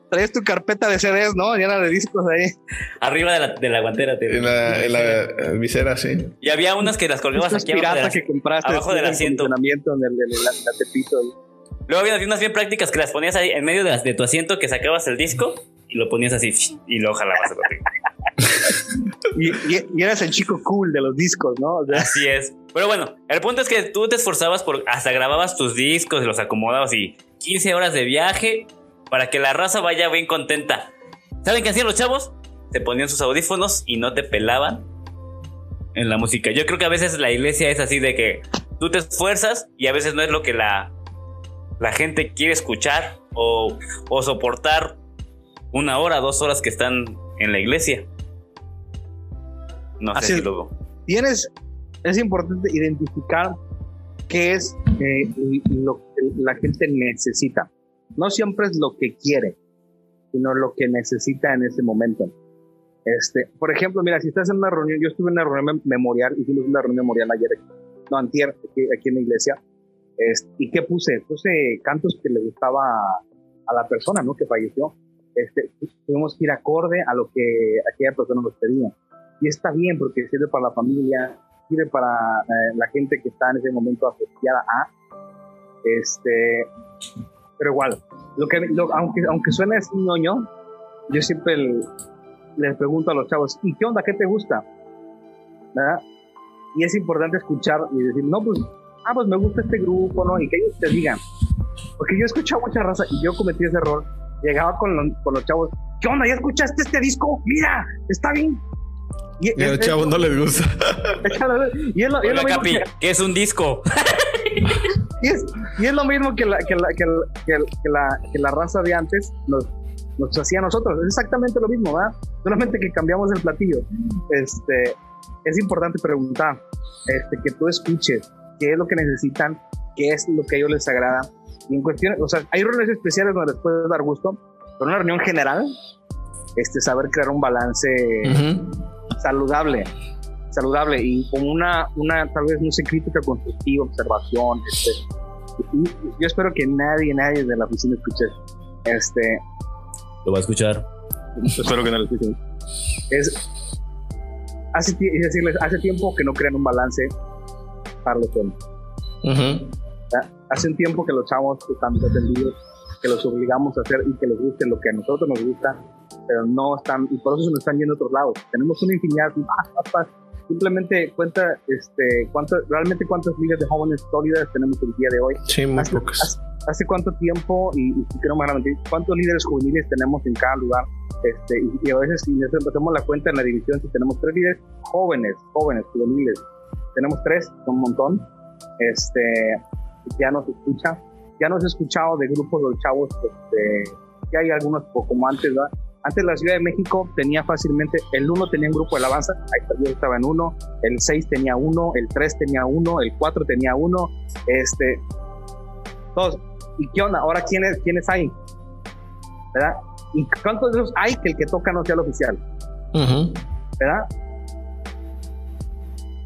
traes tu carpeta de CDs, ¿no? Llena de discos ahí. Arriba de la, de la guantera. en la, en la visera, sí. Y había unas que las colgabas aquí abajo, de que compraste abajo del asiento. En el, la, tepito. Luego había unas bien prácticas que las ponías ahí en medio de, de tu asiento, que sacabas el disco y lo ponías así y lo jalabas. y, y, eras el chico cool de los discos, ¿no? Así es. Pero bueno, el punto es que tú te esforzabas por hasta grababas tus discos y los acomodabas y 15 horas de viaje para que la raza vaya bien contenta. ¿Saben qué hacían los chavos? Se ponían sus audífonos y no te pelaban en la música. Yo creo que a veces la iglesia es así de que tú te esfuerzas y a veces no es lo que la, la gente quiere escuchar o, o soportar una hora, dos horas que están en la iglesia. No sé si luego. Tienes, es importante identificar qué es eh, lo que la gente necesita. No siempre es lo que quiere, sino lo que necesita en ese momento. Este, por ejemplo, mira, si estás en una reunión, yo estuve en una reunión memorial, hicimos una reunión memorial ayer, no, antier, aquí, en la iglesia, este, ¿y qué puse? Puse cantos que le gustaba a, la persona, ¿no? Que falleció. Este, tuvimos que ir acorde a lo que aquella persona nos pedía. Y está bien porque sirve para la familia, sirve para eh, la gente que está en ese momento asociada a. Este, pero igual, lo que, aunque, aunque suene así ñoño, yo siempre les pregunto a los chavos, ¿y qué onda? ¿Qué te gusta? ¿Verdad? Y es importante escuchar y decir, no, pues, ah, pues me gusta este grupo, ¿no? Y que ellos te digan. Porque yo he escuchado mucha raza y yo cometí ese error. Llegaba con, con los chavos, ¿qué onda? ¿Ya escuchaste este disco? Mira, está bien. Y, a los chavos no les gusta. y es lo, y es lo mismo que, que es un disco. y, es, y es lo mismo que la, que la, que la, que la, raza de antes nos, nos hacía a nosotros. Es exactamente lo mismo, ¿verdad? Solamente que cambiamos el platillo. Este, es importante preguntar, este, que tú escuches qué es lo que necesitan, qué es lo que a ellos les agrada. Y en cuestiones, o sea, hay reuniones especiales donde les puede dar gusto, pero una reunión general, este, saber crear un balance saludable saludable y con una, una tal vez, no sé, crítica constructiva, observación. Este, yo espero que nadie, nadie de la oficina escuche este Lo va a escuchar. espero que no lo escuchen. Es, hace, decirles, hace tiempo que no crean un balance para los hombres. Hace un tiempo que los chavos están desatendidos, que los obligamos a hacer y que les guste lo que a nosotros nos gusta, pero no están, y por eso se nos están yendo a otros lados. Tenemos una infinidad de simplemente cuenta este, cuánto, realmente cuántas ligas de jóvenes sólidas tenemos el día de hoy. Sí, muy hace, Hace, cuánto tiempo, y, y quiero más cuántos líderes juveniles tenemos en cada lugar. Este, y, a veces, si nos hacemos la cuenta en la división, si tenemos tres líderes jóvenes, jóvenes, juveniles, tenemos tres, son un montón. Este, ya nos escucha, ya nos he escuchado de grupos de chavos, este, ya hay algunos como antes, ¿verdad? Antes la Ciudad de México tenía fácilmente, el 1 tenía un grupo de alabanza, ahí yo estaba en uno, el 6 tenía uno, el 3 tenía uno, el 4 tenía uno, este, todos. ¿Y qué onda? Ahora, ¿quiénes, quiénes hay? ¿Verdad? ¿Y cuántos de esos hay que el que toca no sea el oficial? ¿Verdad?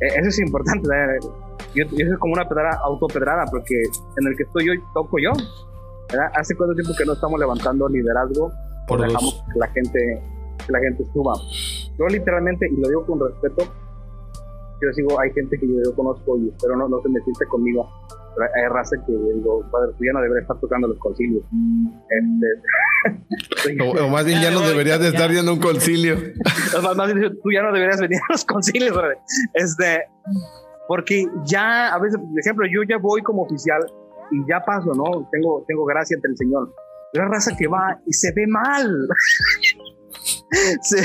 E, eso es importante. Yo, yo soy como una pedrada, autopedrada, porque en el que estoy yo, toco yo. ¿verdad? Hace cuánto tiempo que no estamos levantando liderazgo por dejamos que la gente que la gente suba. Yo literalmente, y lo digo con respeto, yo digo, hay gente que yo, conozco y espero no, no se me siente conmigo. Pero hay raza que digo, padre, tú ya no deberías estar tocando los concilios. Este, o, más bien ya no deberías de estar yendo a un concilio. más, bien, tú ya no deberías venir a los concilios. Este, porque ya, a veces, por ejemplo, yo ya voy como oficial y ya paso, ¿no? Tengo, tengo gracia ante el Señor. La raza que va y se ve mal. se,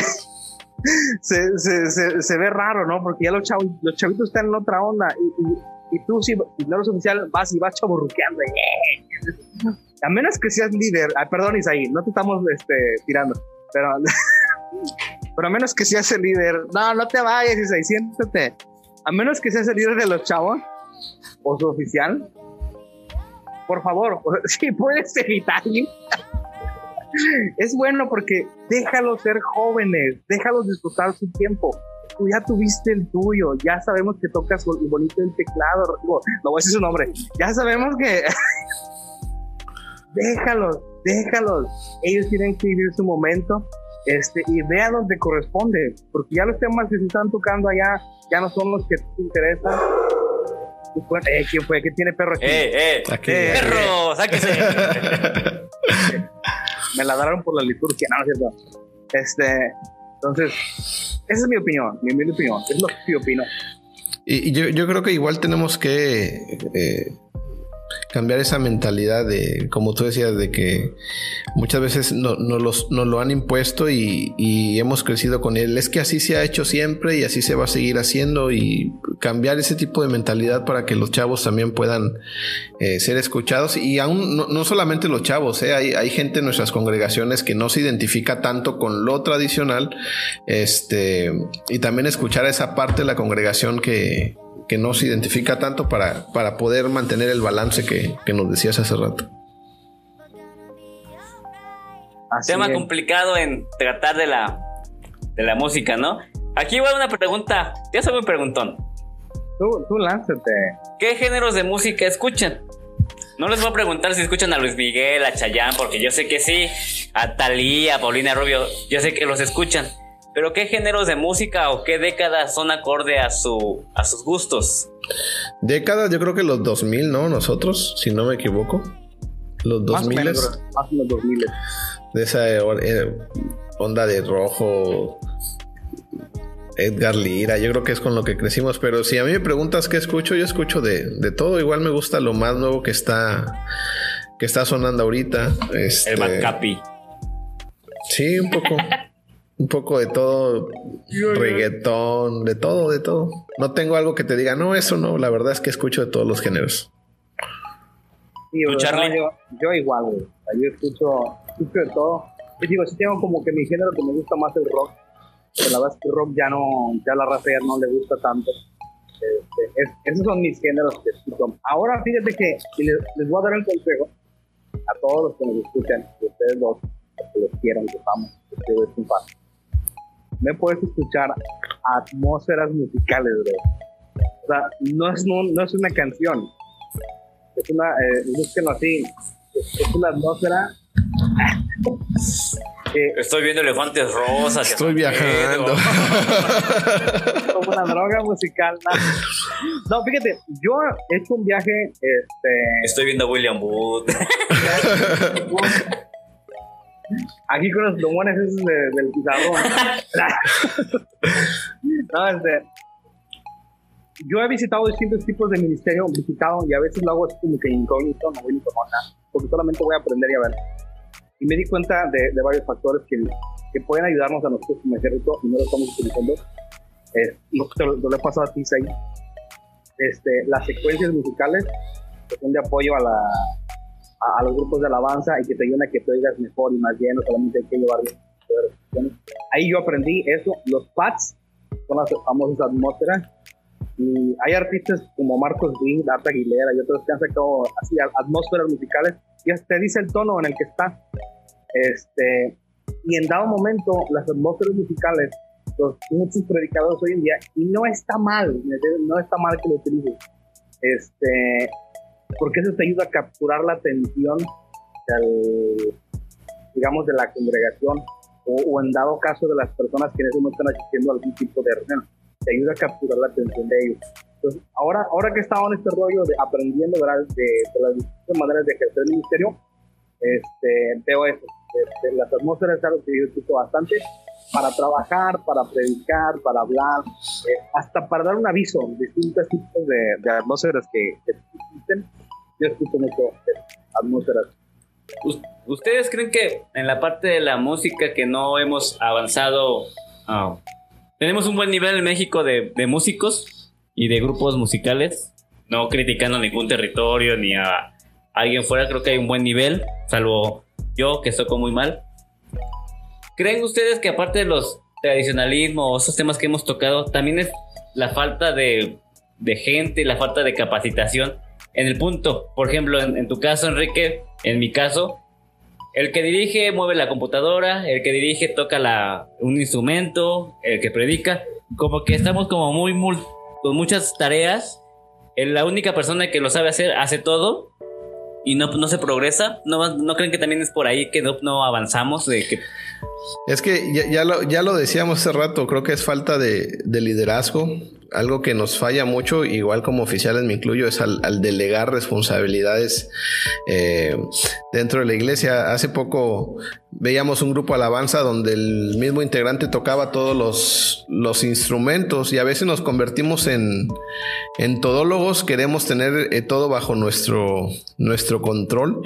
se, se, ve raro, ¿no? Porque ya los, los chavitos están en otra onda y, y, tú, si no eres oficial, vas y vas chaburruqueando. A menos que seas líder, ah, perdón, Isaí, no te estamos este, tirando, pero, pero a menos que seas el líder, no, no te vayas, Isaí, siéntate. A menos que seas el de los chavos o su oficial, por favor, si puedes evitar. Es bueno porque déjalos ser jóvenes, déjalos disfrutar su tiempo. Tú ya tuviste el tuyo, ya sabemos que tocas bonito el teclado, no voy a decir su nombre, ya sabemos que... déjalos, déjalos, ellos tienen que vivir su momento este, y vea donde corresponde, porque ya los temas que se están tocando allá ya no son los que te interesan. Eh, ¿Quién fue? ¿Qué tiene perro aquí? ¡Eh, eh! eh ¡Perro! ¡Sáquese! me la daron por la liturgia, no, es cierto. Este, entonces, esa es mi opinión, mi, mi opinión, es lo que yo opino. Y, yo, yo, creo que igual tenemos que eh, cambiar esa mentalidad de, como tú decías, de que muchas veces nos no los, lo han impuesto y, hemos crecido con él. Es que así se ha hecho siempre y así se va a seguir haciendo y cambiar ese tipo de mentalidad para que los chavos también puedan eh, ser escuchados y aún no, solamente los chavos, eh, hay, hay, gente en nuestras congregaciones que no se identifica tanto con lo tradicional este, y también escuchar a esa parte de la congregación que, que no se identifica tanto para, para poder mantener el balance que, nos decías hace rato. Tema complicado en tratar de la, de la música, ¿no? Aquí va una pregunta. Ya soy un preguntón. Tú, tú lánzate. ¿Qué géneros de música escuchan? No les voy a preguntar si escuchan a Luis Miguel, a Chayanne, porque yo sé que sí, a Talía, a Paulina Rubio, yo sé que los escuchan. Pero ¿qué géneros de música o qué décadas son acorde a, su, a sus gustos? Décadas, yo creo que los 2000, ¿no? Nosotros, si no me equivoco. Los 2000. Más, más los 2000. De esa eh, onda de rojo, Edgar Lira, yo creo que es con lo que crecimos, pero si a mí me preguntas qué escucho, yo escucho de, de todo, igual me gusta lo más nuevo que está que está sonando ahorita. Este, el Macapi. Sí, un poco. un poco de todo, reggaetón, de todo, de todo. No tengo algo que te diga, no, eso no, la verdad es que escucho de todos los géneros. Sí, yo, yo, igual, Yo escucho, escucho de todo. Yo digo, sí tengo como que mi género que me gusta más el rock. Pero la verdad es que el rock ya no, ya la raza ya no le gusta tanto. Este, esos son mis géneros que escucho. Ahora fíjate que les, les, voy a dar un consejo a todos los que nos escuchan, que ustedes los, que los quieran, que vamos, que ustedes un me puedes escuchar atmósferas musicales, bro. O sea, no es, no, es una canción. Es una, eh, así, es una atmósfera. Estoy viendo elefantes rosas. Estoy viajando. Como una droga musical. No. fíjate, yo he hecho un viaje. Este... Estoy viendo a William Wood. Aquí con los plumones esos del pizarrón. no, este, yo he visitado distintos tipos de ministerio, visitado y a veces lo hago así como que incógnito, no voy ni nada, porque solamente voy a aprender y a ver. Y me di cuenta de, de varios factores que, que, pueden ayudarnos a nosotros como ejército y no lo estamos utilizando. y te lo, he pasado a ti, ahí. Este, las secuencias musicales que son de apoyo a la, a, los grupos de alabanza y que te ayuden a que te oigas mejor y más lleno, solamente hay que llevar Ahí yo aprendí eso, los pads son las famosas atmósferas y hay artistas como Marcos Witt, Arta Aguilera y otros que han sacado así atmósferas musicales y te dice el tono en el que está. Este, y en dado momento las atmósferas musicales los muchos predicadores hoy en día y no está mal, no está mal que lo utilices. Este, porque eso te ayuda a capturar la atención digamos, de la congregación o, en dado caso de las personas que en ese momento están asistiendo a algún tipo de reunión. Te ayuda a capturar la atención de ellos. Entonces, ahora, ahora que estaba en este rollo de aprendiendo ¿verdad? De, de las distintas maneras de ejercer el ministerio, este, veo eso. De, las atmósferas es algo que yo bastante para trabajar, para predicar, para hablar, eh, hasta para dar un aviso, distintos tipos de, de atmósferas que, que, existen. Yo escucho mucho atmósferas ¿Ustedes creen que en la parte de la música que no hemos avanzado, ah, tenemos un buen nivel en México de, músicos y de grupos musicales? No criticando ningún territorio ni a alguien fuera, creo que hay un buen nivel, salvo yo que toco muy mal. ¿Creen ustedes que aparte de los tradicionalismos, esos temas que hemos tocado, también es la falta de, de gente, la falta de capacitación en el punto? Por ejemplo, en tu caso, Enrique, en mi caso, el que dirige mueve la computadora, el que dirige toca la, un instrumento, el que predica, como que estamos como muy, muy con muchas tareas. La única persona que lo sabe hacer hace todo y no, no se progresa. ¿No, ¿No creen que también es por ahí que no, no avanzamos? De que... Es que ya, ya, lo, ya lo decíamos hace rato, creo que es falta de, de liderazgo, algo que nos falla mucho, igual como oficiales me incluyo, es al, delegar responsabilidades eh, dentro de la iglesia. Hace poco veíamos un grupo alabanza donde el mismo integrante tocaba todos los, los instrumentos y a veces nos convertimos en, en todólogos, queremos tener eh, todo bajo nuestro, nuestro control,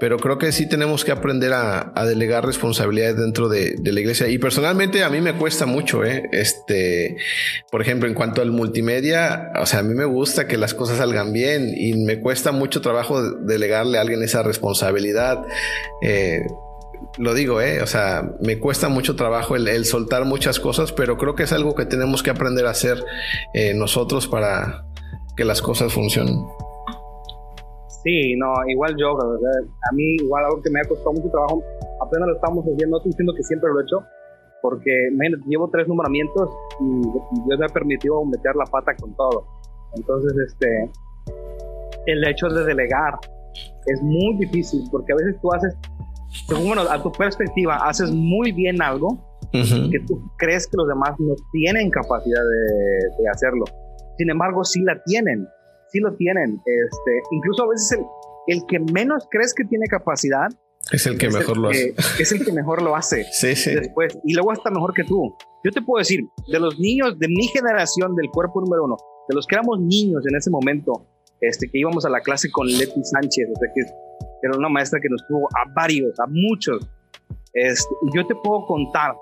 pero creo que sí tenemos que aprender a, delegar responsabilidades dentro de, la iglesia. Y personalmente a mí me cuesta mucho, ¿eh? este, por ejemplo, en cuanto al multimedia, o sea, a mí me gusta que las cosas salgan bien y me cuesta mucho trabajo delegarle a alguien esa responsabilidad. Eh, lo digo, ¿eh? O sea, me cuesta mucho trabajo el, soltar muchas cosas, pero creo que es algo que tenemos que aprender a hacer eh, nosotros para que las cosas funcionen. Sí, no, igual yo, a mí igual algo que me ha costado mucho trabajo, apenas lo estamos haciendo, no estoy diciendo que siempre lo he hecho, porque llevo tres nombramientos y, Dios me ha permitido meter la pata con todo. Entonces, este, el hecho de delegar es muy difícil porque a veces tú haces, según bueno, a tu perspectiva, haces muy bien algo que tú crees que los demás no tienen capacidad de, hacerlo. Sin embargo, sí la tienen, sí lo tienen. Este, incluso a veces el, el que menos crees que tiene capacidad es el que mejor lo hace. Es el que mejor lo hace. sí, sí. Después, y luego hasta mejor que tú. Yo te puedo decir, de los niños de mi generación, del cuerpo número uno, de los que éramos niños en ese momento, este, que íbamos a la clase con Leti Sánchez, o sea, que era una maestra que nos tuvo a varios, a muchos. Este, yo te puedo contar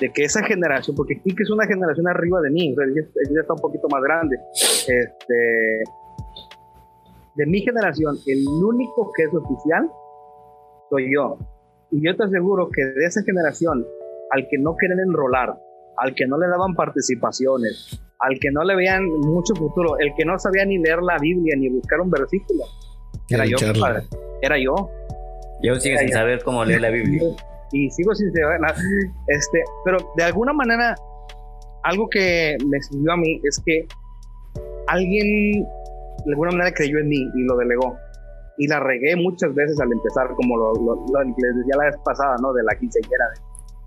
de que esa generación, porque que es una generación arriba de mí, o sea, ella, ella está un poquito más grande. Este, de mi generación, el único que es oficial soy yo. Y yo te aseguro que de esa generación, al que no quieren enrolar, al que no le daban participaciones, al que no le veían mucho futuro, el que no sabía ni leer la Biblia ni buscar un versículo, era yo, padre. Era yo. Yo sigo sin saber cómo leer la Biblia. Y sigo sin saber nada. Este, pero de alguna manera, algo que me sirvió a mí es que alguien de alguna manera creyó en mí y lo delegó y la regué muchas veces al empezar, como lo, lo, lo les decía la vez pasada, ¿no? De la quinceañera,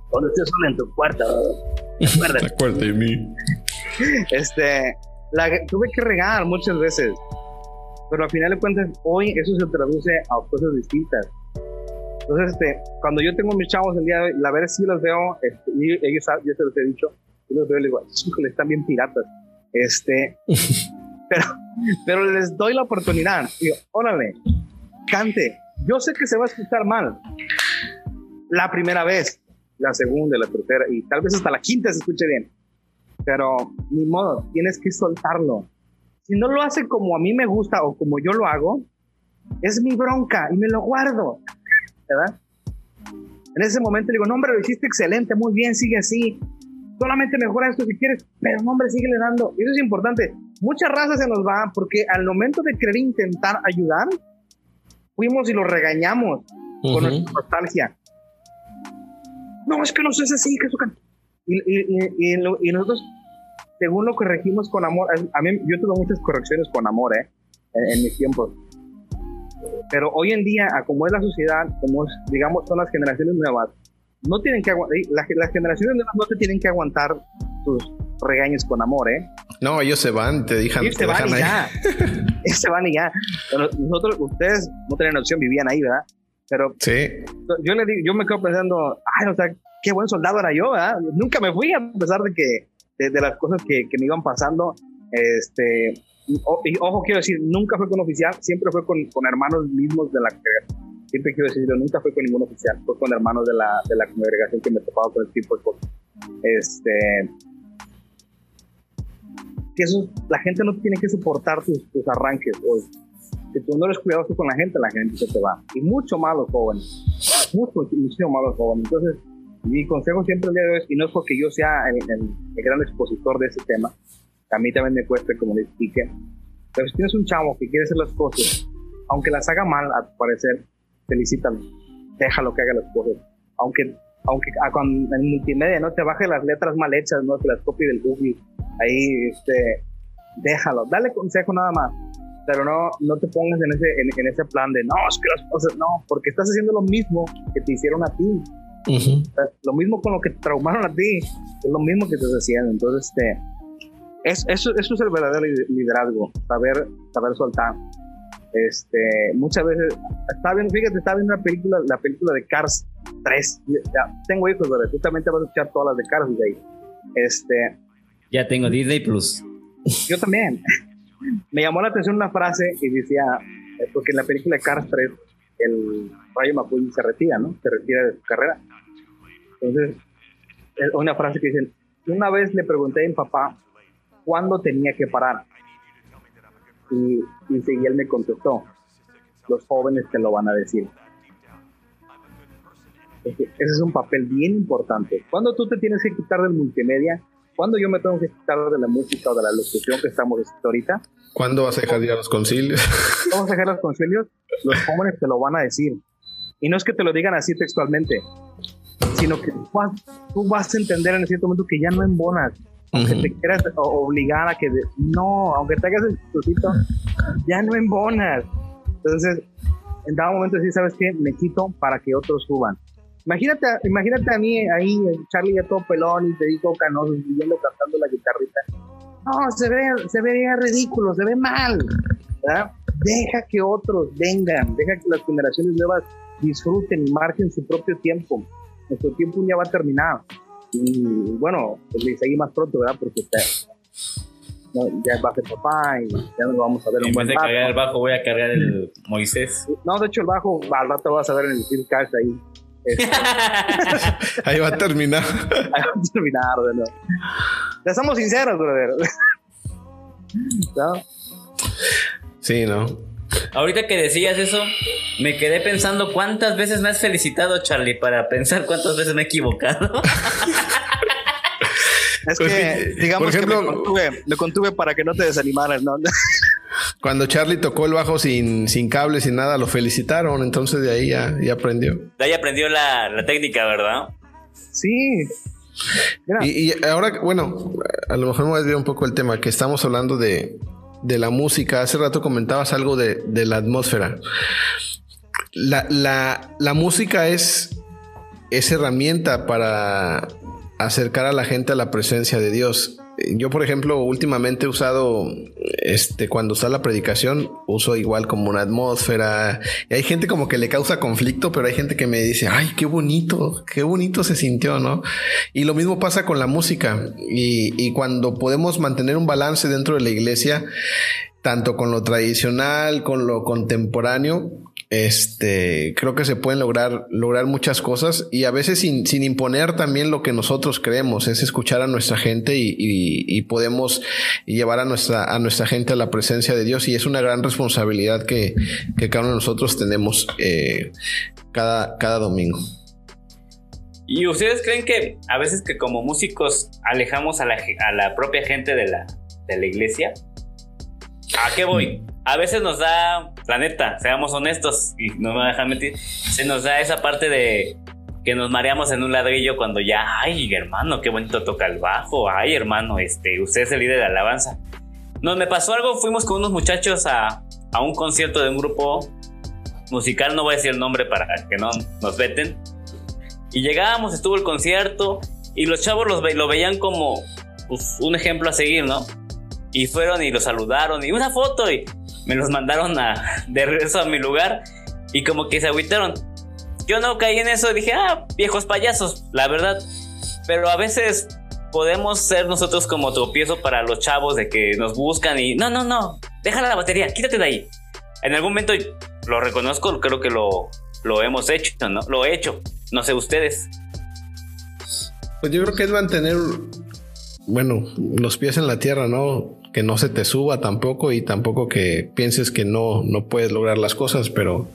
cuando estés solo en tu cuarto, Acuérdate de mí. Este, la tuve que regar muchas veces, pero al final de cuentas, hoy eso se traduce a cosas distintas. Entonces, este, cuando yo tengo mis chavos el día de hoy, la verdad sí los veo, este, y ellos, yo se los he dicho, yo los veo y les digo, están bien piratas. Este, pero, pero les doy la oportunidad. Digo, órale, cante. Yo sé que se va a escuchar mal la primera vez, la segunda, la tercera y tal vez hasta la quinta se escuche bien. Pero ni modo, tienes que soltarlo. Si no lo hace como a mí me gusta o como yo lo hago, es mi bronca y me lo guardo. ¿Verdad? En ese momento digo, no, hombre, lo hiciste excelente, muy bien, sigue así solamente mejora esto si quieres, pero no, hombre, sigue le dando. Eso es importante. Muchas razas se nos va porque al momento de querer intentar ayudar, fuimos y lo regañamos con nuestra nostalgia. No, es que no sé así, que eso y, y, y, nosotros, según lo corregimos con amor, a mí, yo tuve muchas correcciones con amor, ¿eh? En, mis tiempos. Pero hoy en día, como es la sociedad, como es, digamos, son las generaciones nuevas, no tienen que aguantar, las, las generaciones nuevas no te tienen que aguantar tus regaños con amor, ¿eh? No, ellos se van, te dejan, ellos se van y ya. ellos se van y ya. Pero nosotros, ustedes no tenían opción, vivían ahí, ¿verdad? Pero sí. yo le digo, yo me quedo pensando, ay, o sea, qué buen soldado era yo, ¿verdad? Nunca me fui a pesar de que de, las cosas que, que, me iban pasando, este, y, ojo, quiero decir, nunca fue con oficial, siempre fue con, con hermanos mismos de la Siempre quiero decirlo, nunca fue con ningún oficial, fue con hermanos de la, de la congregación que me topaba con el tipo de cosas. Este, que eso, la gente no tiene que soportar tus, tus arranques. O, si tú no eres cuidadoso con la gente, la gente se te va. Y mucho más los jóvenes. Mucho, mucho más los jóvenes. Entonces, mi consejo siempre el día de hoy, y no es porque yo sea el, el, gran expositor de ese tema, a mí también me cuesta, como le expliqué, pero si tienes un chavo que quiere hacer las cosas, aunque las haga mal, a tu parecer, felicítalo, déjalo que haga las cosas. Aunque aunque ah, con el multimedia no te baje las letras mal hechas, no que las copie del Google, ahí este, déjalo, dale consejo nada más, pero no, no te pongas en ese, en, ese plan de no, es que las cosas, no, porque estás haciendo lo mismo que te hicieron a ti. Lo mismo con lo que te traumaron a ti, es lo mismo que te decían. Entonces, este, es, eso, eso es el verdadero liderazgo, saber, saber soltar. Este, muchas veces, está bien, fíjate, está viendo una película, la película de Cars 3. Ya, tengo hijos, pero justamente vas a escuchar todas las de Cars de ahí. Este, ya tengo Disney Plus. Yo también. Me llamó la atención una frase y decía, eh, porque en la película Cars 3, el Rayo McQueen se retira, ¿no? Se retira de su carrera. Entonces, una frase que dice, una vez le pregunté a mi papá cuándo tenía que parar. Y, y él me contestó, los jóvenes te lo van a decir. Ese es un papel bien importante. Cuando tú te tienes que quitar del multimedia, cuando yo me tengo que quitar de la música o de la locución que estamos ahorita. ¿Cuándo vas a dejar de ir a los concilios? ¿Cómo vas a dejar los concilios? Los jóvenes te lo van a decir. Y no es que te lo digan así textualmente, sino que tú vas a entender en cierto momento que ya no embonas, aunque te quieras obligar a que no, aunque te hagas el chistosito, ya no embonas. Entonces, en dado momento sí, ¿sabes qué? Me quito para que otros suban. Imagínate, imagínate a mí ahí, Charlie ya todo pelón y te digo canoso, siguiendo cantando la guitarrita. No, se ve, se vería ridículo, se ve mal. ¿verdad? Deja que otros vengan, deja que las generaciones nuevas disfruten y marquen su propio tiempo. Nuestro tiempo ya va a terminar. Y bueno, pues le seguí más pronto, ¿verdad? Porque ya va a ser papá y ya nos vamos a ver en vez de cargar el bajo, voy a cargar el Moisés. No, de hecho, el bajo al rato vas a ver en el Phil Cash ahí. Este. ahí va a terminar. Ahí va a terminar, ¿verdad? Ya somos sinceros, brother. ¿No? Sí, ¿no? Ahorita que decías eso, me quedé pensando cuántas veces me has felicitado, Charlie, para pensar cuántas veces me he equivocado. es pues que, digamos que me contuve, me contuve para que no te desanimaras, ¿no? Cuando Charlie tocó el bajo sin, sin cable, sin nada, lo felicitaron, entonces de ahí ya, ya aprendió. De ahí aprendió la, la técnica, ¿verdad? Sí, y, y, ahora, bueno, a lo mejor me voy a desviar un poco el tema, que estamos hablando de, de la música. Hace rato comentabas algo de, de la atmósfera. La, la, la, música es, es herramienta para acercar a la gente a la presencia de Dios. Yo, por ejemplo, últimamente he usado, este, cuando está la predicación, uso igual como una atmósfera. Y hay gente como que le causa conflicto, pero hay gente que me dice, ay, qué bonito, qué bonito se sintió, ¿no? Y lo mismo pasa con la música. Y, y cuando podemos mantener un balance dentro de la iglesia, tanto con lo tradicional, con lo contemporáneo, este, creo que se pueden lograr, muchas cosas y a veces sin, imponer también lo que nosotros creemos, es escuchar a nuestra gente y, podemos llevar a nuestra, gente a la presencia de Dios y es una gran responsabilidad que, cada uno de nosotros tenemos eh, cada, domingo. ¿Y ustedes creen que a veces que como músicos alejamos a la, propia gente de la iglesia? ¿A qué voy? A veces nos da, la neta, seamos honestos y no me dejan mentir, se nos da esa parte de que nos mareamos en un ladrillo cuando ya, ay, hermano, qué bonito toca el bajo, ay, hermano, este, usted es el líder de alabanza. Nos me pasó algo, fuimos con unos muchachos a, a un concierto de un grupo musical, no voy a decir el nombre para que no nos veten. Y llegábamos, estuvo el concierto y los chavos los lo veían como pues, un ejemplo a seguir, ¿no? Y fueron y lo saludaron y una foto y me los mandaron a, de regreso a mi lugar y como que se agüitaron. Yo no caí en eso, dije, ah, viejos payasos, la verdad. Pero a veces podemos ser nosotros como tropiezo para los chavos de que nos buscan y no, no, no, déjala la batería, quítate de ahí. En algún momento lo reconozco, creo que lo, lo hemos hecho, ¿no? Lo he hecho, no sé ustedes. Pues yo creo que es mantener, bueno, los pies en la tierra, ¿no? Que no se te suba tampoco y tampoco que pienses que no, no puedes lograr las cosas, pero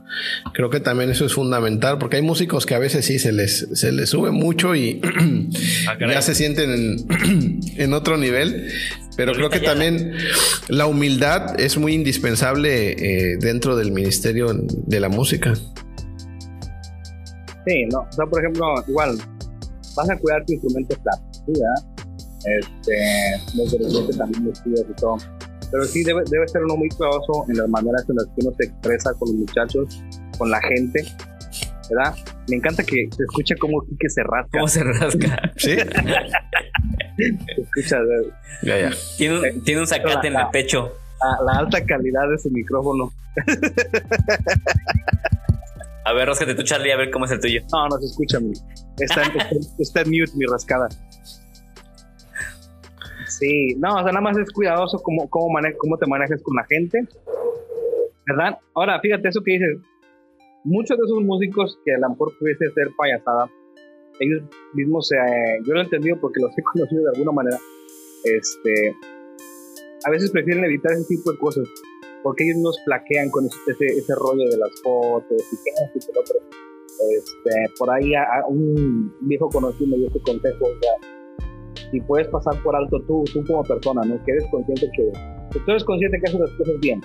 creo que también eso es fundamental porque hay músicos que a veces sí se les, se les sube mucho y ah, ya se sienten en, otro nivel, pero creo que también la humildad es muy indispensable eh, dentro del ministerio de la música. Sí, no, o sea, por ejemplo, igual, vas a cuidar tu instrumento plástico, ¿sí, este, los de también los y todo. Pero sí debe, debe ser uno muy cuidadoso en las maneras en las que uno se expresa con los muchachos, con la gente, ¿verdad? Me encanta que se escuche cómo que se rasca. ¿Cómo se rasca? sí. se escucha. Ya, ya. Tiene un, tiene un sacate en el pecho. La, alta calidad de su micrófono. A ver, ráscate tú, Charlie, a ver cómo es el tuyo. No, no se escucha. Está, está, está en mute mi rascada. Sí, no, o sea, nada más es cuidadoso cómo, cómo, cómo te manejas con la gente, ¿verdad? Ahora, fíjate eso que dices, muchos de esos músicos que a lo mejor pudiese ser payasada, ellos mismos, eh, yo lo he entendido porque los he conocido de alguna manera, este, a veces prefieren evitar ese tipo de cosas, porque ellos nos plaquean con ese, ese, rollo de las fotos y que y que otro. Este, por ahí a, un viejo conocido me dio este consejo, o sea, y puedes pasar por alto tú, tú como persona, ¿no? Que eres consciente que, tú eres consciente que haces las cosas bien,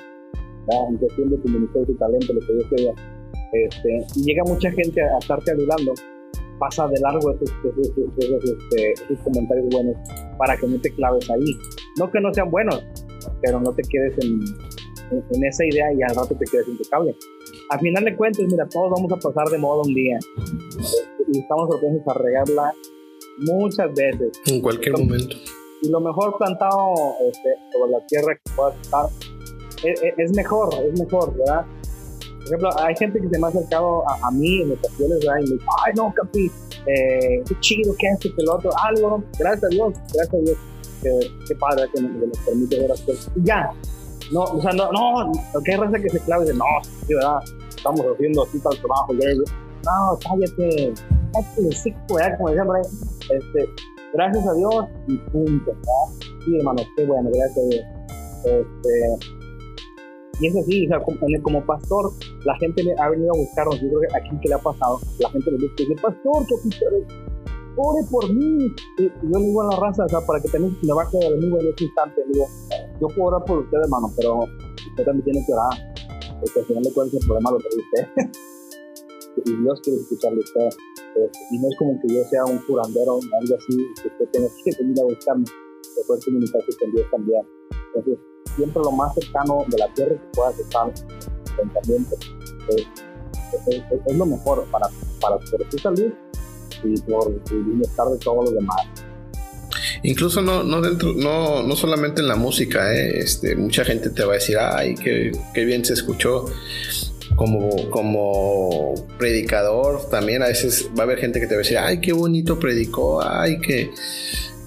¿verdad? en cuestión de tu talento, lo que Dios te Este, y llega mucha gente a, estarte ayudando, pasa de largo esos, este, comentarios buenos para que no te claves ahí. No que no sean buenos, pero no te quedes en, en, esa idea y al rato te quedes impecable. Al final de cuentas, mira, todos vamos a pasar de moda un día y estamos propensos a regarla muchas veces. En cualquier momento. Y lo mejor plantado este, sobre la tierra que pueda estar es, e, es, mejor, es mejor, ¿verdad? Por ejemplo, hay gente que se me ha acercado a, mí en ocasiones, ¿verdad? Y me dice, ay, no, Capi, eh, qué chido, qué es que lo otro, algo, gracias a Dios, gracias a Dios, qué padre que nos, permite ver las cosas. Y ya, no, o sea, no, no, que hay raza que se clave de, no, sí, ¿verdad? Estamos haciendo así tal trabajo, no, cállate, Como este, gracias a Dios y punto. ¿verdad? Sí, hermano, qué bueno, gracias a Dios. Este, y es así, o sea, como, como, pastor, la gente ha venido a buscarnos. Yo creo que aquí que le ha pasado, la gente le dice, pastor, que ore por mí. Y, yo le digo a la raza, o sea, para que también me baje el domingo en ese instante, digo, yo puedo orar por usted, hermano, pero usted también tiene que orar. Porque al final de cuentas el problema lo trae usted. y Dios quiere escucharle a usted. Y no es como que yo sea un curandero o algo así, que usted tenga que venir a buscarme, que puede comunicarse con Dios también. Entonces, siempre lo más cercano de la tierra que pueda estar el pensamiento es, es, lo mejor para, para por tu salud y por el bienestar de todos los demás. Incluso no, no, dentro, no, no solamente en la música, ¿eh? este, mucha gente te va a decir, ay, qué, qué bien se escuchó como, como predicador también a veces va a haber gente que te va a decir, ay, qué bonito predicó, ay, que...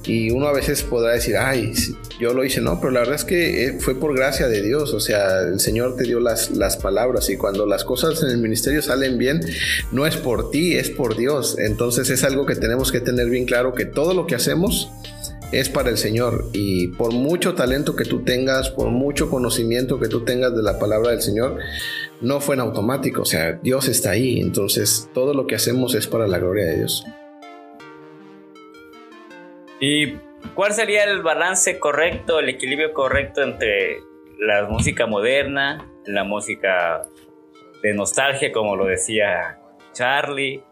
Y uno a veces podrá decir, ay, yo lo hice, no, pero la verdad es que eh, fue por gracia de Dios, o sea, el Señor te dio las, las palabras y cuando las cosas en el ministerio salen bien, no es por ti, es por Dios. Entonces es algo que tenemos que tener bien claro, que todo lo que hacemos es para el Señor y por mucho talento que tú tengas, por mucho conocimiento que tú tengas de la palabra del Señor, no fue en automático, o sea, Dios está ahí, entonces todo lo que hacemos es para la gloria de Dios. ¿Y cuál sería el balance correcto, el equilibrio correcto entre la música moderna, la música de nostalgia, como lo decía Charlie?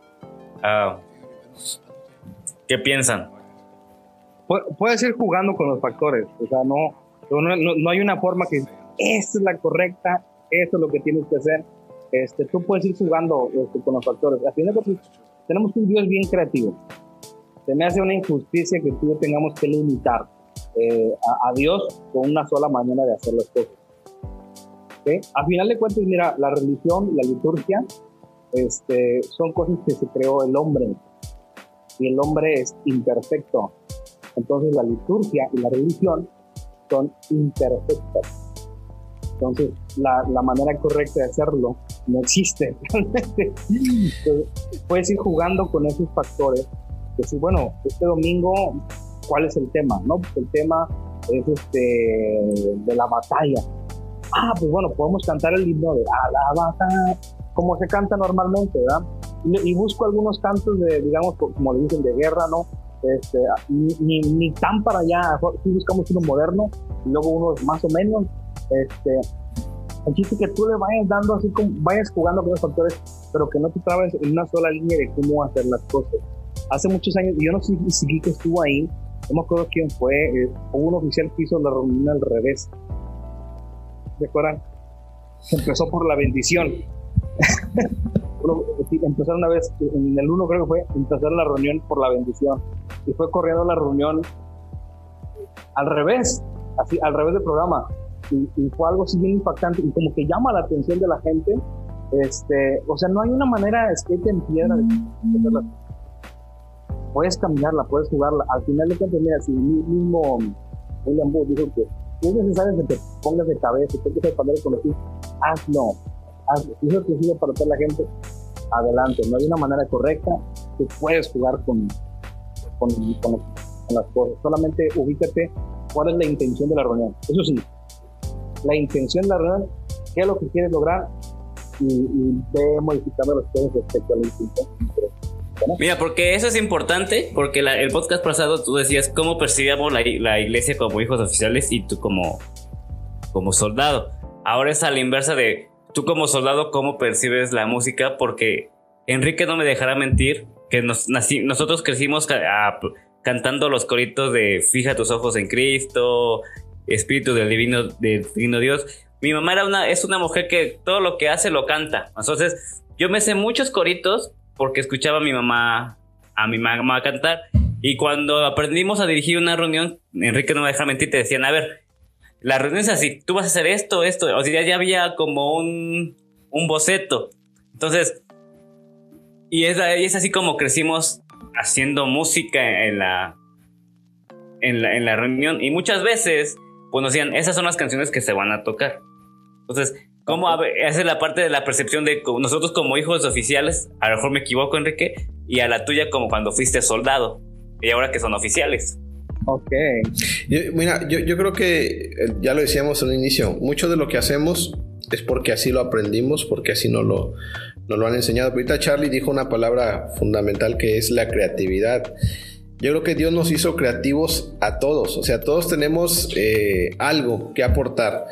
Ah, ¿Qué piensan? Puedes ir jugando con los factores, o sea, no, no, no hay una forma que esta es la correcta eso es lo que tienes que hacer. este, tú puedes ir jugando este, con los factores. Al final, pues, tenemos un Dios bien creativo. Se me hace una injusticia que tú tengamos que limitar eh, a, Dios con una sola manera de hacer las cosas. ¿Okay? A final de cuentas, mira, la religión, la liturgia, este, son cosas que se creó el hombre y el hombre es imperfecto. Entonces la liturgia y la religión son imperfectas. Entonces la, la manera correcta de hacerlo no existe puedes ir jugando con esos factores. Decir, bueno, este domingo, ¿cuál es el tema? ¿No? Pues el tema es este de la batalla. Ah, pues bueno, podemos cantar el himno de la batalla, como se canta normalmente, ¿verdad? Y, busco algunos cantos de, digamos, como le dicen, de guerra, ¿no? Este, ni, ni, tan para allá, si buscamos uno moderno y luego unos más o menos. Este, el chiste que tú le vayas dando así como vayas jugando con los factores, pero que no te trabes en una sola línea de cómo hacer las cosas. Hace muchos años, yo no sé si que estuvo ahí, no me acuerdo quién fue, eh, un oficial que hizo la reunión al revés. ¿Recuerdan? Empezó por la bendición. empezaron una vez, en el uno creo que fue, empezar la reunión por la bendición. Y fue corriendo la reunión al revés, así, al revés del programa. Y, fue algo así bien impactante y como que llama la atención de la gente. Este, o sea, no hay una manera escrita en piedra de hacerla. Puedes caminarla, puedes jugarla. Al final de cuentas, mira, si mismo William Booth dijo que es necesario que te pongas de cabeza, que te poner con los hazlo eso que sirve para toda la gente, adelante. No hay una manera correcta que puedes jugar con, con, las cosas. Solamente ubícate cuál es la intención de la reunión. Eso sí, la intención de la reunión, qué es lo que quieres lograr y, y ve modificando las cosas respecto a la intención. Mira, porque eso es importante, porque el podcast pasado tú decías cómo percibíamos la, la, iglesia como hijos oficiales y tú como, como soldado. Ahora es a la inversa de tú como soldado, ¿cómo percibes la música? Porque Enrique no me dejará mentir que nosotros crecimos cantando los coritos de Fija tus ojos en Cristo, Espíritu del Divino, del Divino Dios. Mi mamá era una, es una mujer que todo lo que hace lo canta. Entonces, yo me sé muchos coritos porque escuchaba a mi mamá, a mi mamá cantar. Y cuando aprendimos a dirigir una reunión, Enrique no me deja mentir, te decían, a ver, la reunión es así, tú vas a hacer esto, esto, o sea, ya había como un, un boceto. Entonces, y es, es así como crecimos haciendo música en la, en la, en la reunión. Y muchas veces, pues nos decían, esas son las canciones que se van a tocar. Entonces, ¿cómo hace la parte de la percepción de nosotros como hijos oficiales? A lo mejor me equivoco, Enrique, y a la tuya como cuando fuiste soldado, y ahora que son oficiales. Ok. mira, yo, yo creo que eh, ya lo decíamos al inicio, mucho de lo que hacemos es porque así lo aprendimos, porque así nos lo, nos lo han enseñado. Ahorita Charlie dijo una palabra fundamental que es la creatividad. Yo creo que Dios nos hizo creativos a todos, o sea, todos tenemos eh, algo que aportar.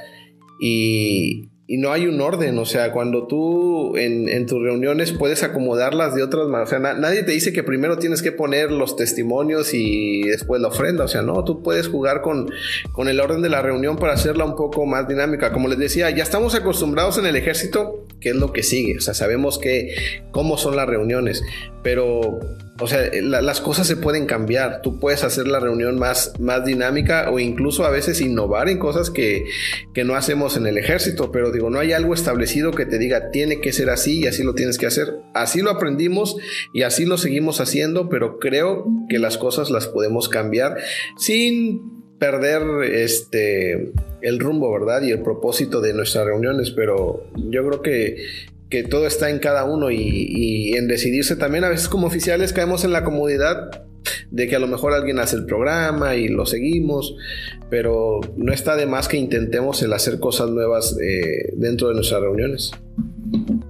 Y, y no hay un orden, o sea, cuando tú en, tus reuniones puedes acomodarlas de otras maneras, o sea, nadie te dice que primero tienes que poner los testimonios y después la ofrenda, o sea, no, tú puedes jugar con, con el orden de la reunión para hacerla un poco más dinámica. Como les decía, ya estamos acostumbrados en el ejército, ¿qué es lo que sigue? O sea, sabemos que cómo son las reuniones, pero o sea, las cosas se pueden cambiar. Tú puedes hacer la reunión más, más dinámica o incluso a veces innovar en cosas que, no hacemos en el ejército. Pero digo, no hay algo establecido que te diga tiene que ser así y así lo tienes que hacer. Así lo aprendimos y así lo seguimos haciendo, pero creo que las cosas las podemos cambiar sin perder este el rumbo, ¿verdad? Y el propósito de nuestras reuniones, pero yo creo que que todo está en cada uno y, en decidirse también. A veces como oficiales caemos en la comodidad de que a lo mejor alguien hace el programa y lo seguimos, pero no está de más que intentemos el hacer cosas nuevas eh, dentro de nuestras reuniones.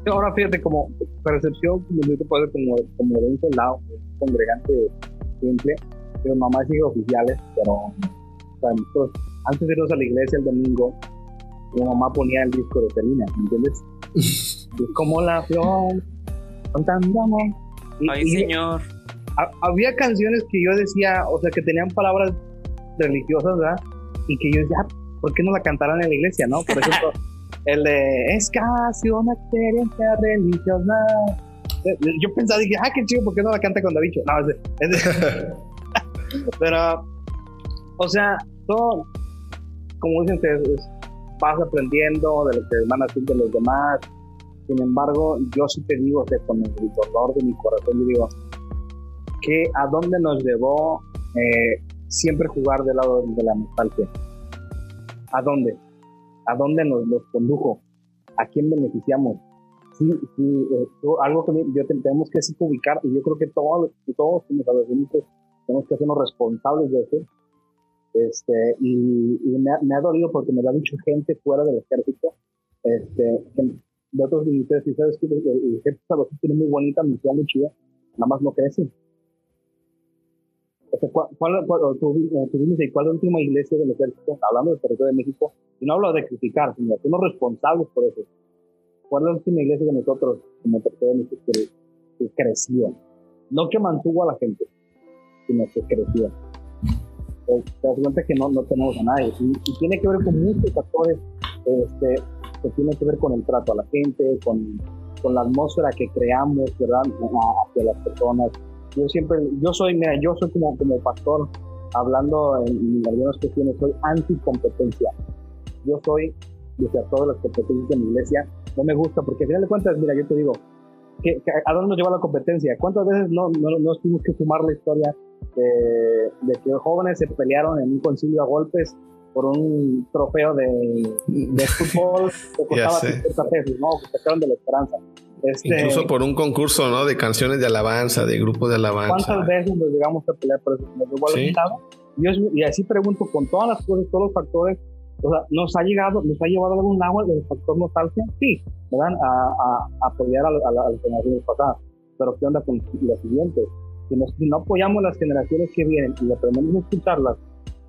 Ahora fíjate, como percepción, como como, como de un soldado, congregante simple, pero mamá sigue oficiales, pero antes de irnos a la iglesia el domingo, mi mamá ponía el disco de Selena, ¿me entiendes? como la flor, cantando Ay, señor. había canciones que yo decía, o sea, que tenían palabras religiosas, ¿verdad? Y que yo decía, ah, ¿por qué no la cantaran en la iglesia, no? Por ejemplo, el de es casi una experiencia religiosa. Yo pensaba, dije, ah, qué chido, ¿por qué no la canta con David? No, es de, Pero, o sea, todo, como dicen ustedes, vas aprendiendo de lo que van de los demás. Sin embargo, yo sí te digo, que con el dolor de mi corazón, yo digo, que a dónde nos llevó eh, siempre jugar del lado de la nostalgia. ¿A dónde? ¿A dónde nos, nos condujo? ¿A quién beneficiamos? Sí, sí, eh, algo que yo tenemos que ubicar, y yo creo que todos, todos como adolescentes tenemos que hacernos responsables de eso. Este, y, me, ha, me, ha, dolido porque me lo ha dicho gente fuera del ejército, este, de otros militares, y sabes que el, ejército tiene muy bonita misión, muy chida, nada más no crece. ¿cuál, cuál, cuál, tú, dices, ¿cuál es la última iglesia del ejército? Hablando del territorio de México, y no hablo de criticar, sino somos responsables por eso. ¿Cuál es la última iglesia de nosotros, como territorio de México, que, que creció? No que mantuvo a la gente, sino que creció. Pues, te das cuenta que no, no tenemos a nadie. Y, tiene que ver con muchos factores este, que tiene que ver con el trato a la gente, con, con la atmósfera que creamos, ¿verdad? Hacia las personas. Yo siempre, yo soy, mira, yo soy como, como pastor, hablando en, en algunas cuestiones, soy anticompetencia. Yo soy, desde todas las competencias de mi iglesia, no me gusta porque al final de cuentas, mira, yo te digo, a dónde nos lleva la competencia? ¿Cuántas veces no, no, no tuvimos que sumar la historia de, de, que jóvenes se pelearon en un concilio a golpes por un trofeo de, de fútbol que costaba 50 pesos, ¿no? Que sacaron de la esperanza. Este, Incluso por un concurso, ¿no? De canciones de alabanza, de grupos de alabanza. ¿Cuántas veces nos llegamos a pelear por eso? Nos ¿Sí? y, y así pregunto con todas las cosas, todos los factores o sea, nos ha llegado, nos ha llevado algún agua el factor nostalgia, sí, ¿verdad? A, a, apoyar a, a, las generaciones pasadas. Pero ¿qué onda con los siguientes? Si, si no apoyamos las generaciones que vienen y aprendemos a escucharlas,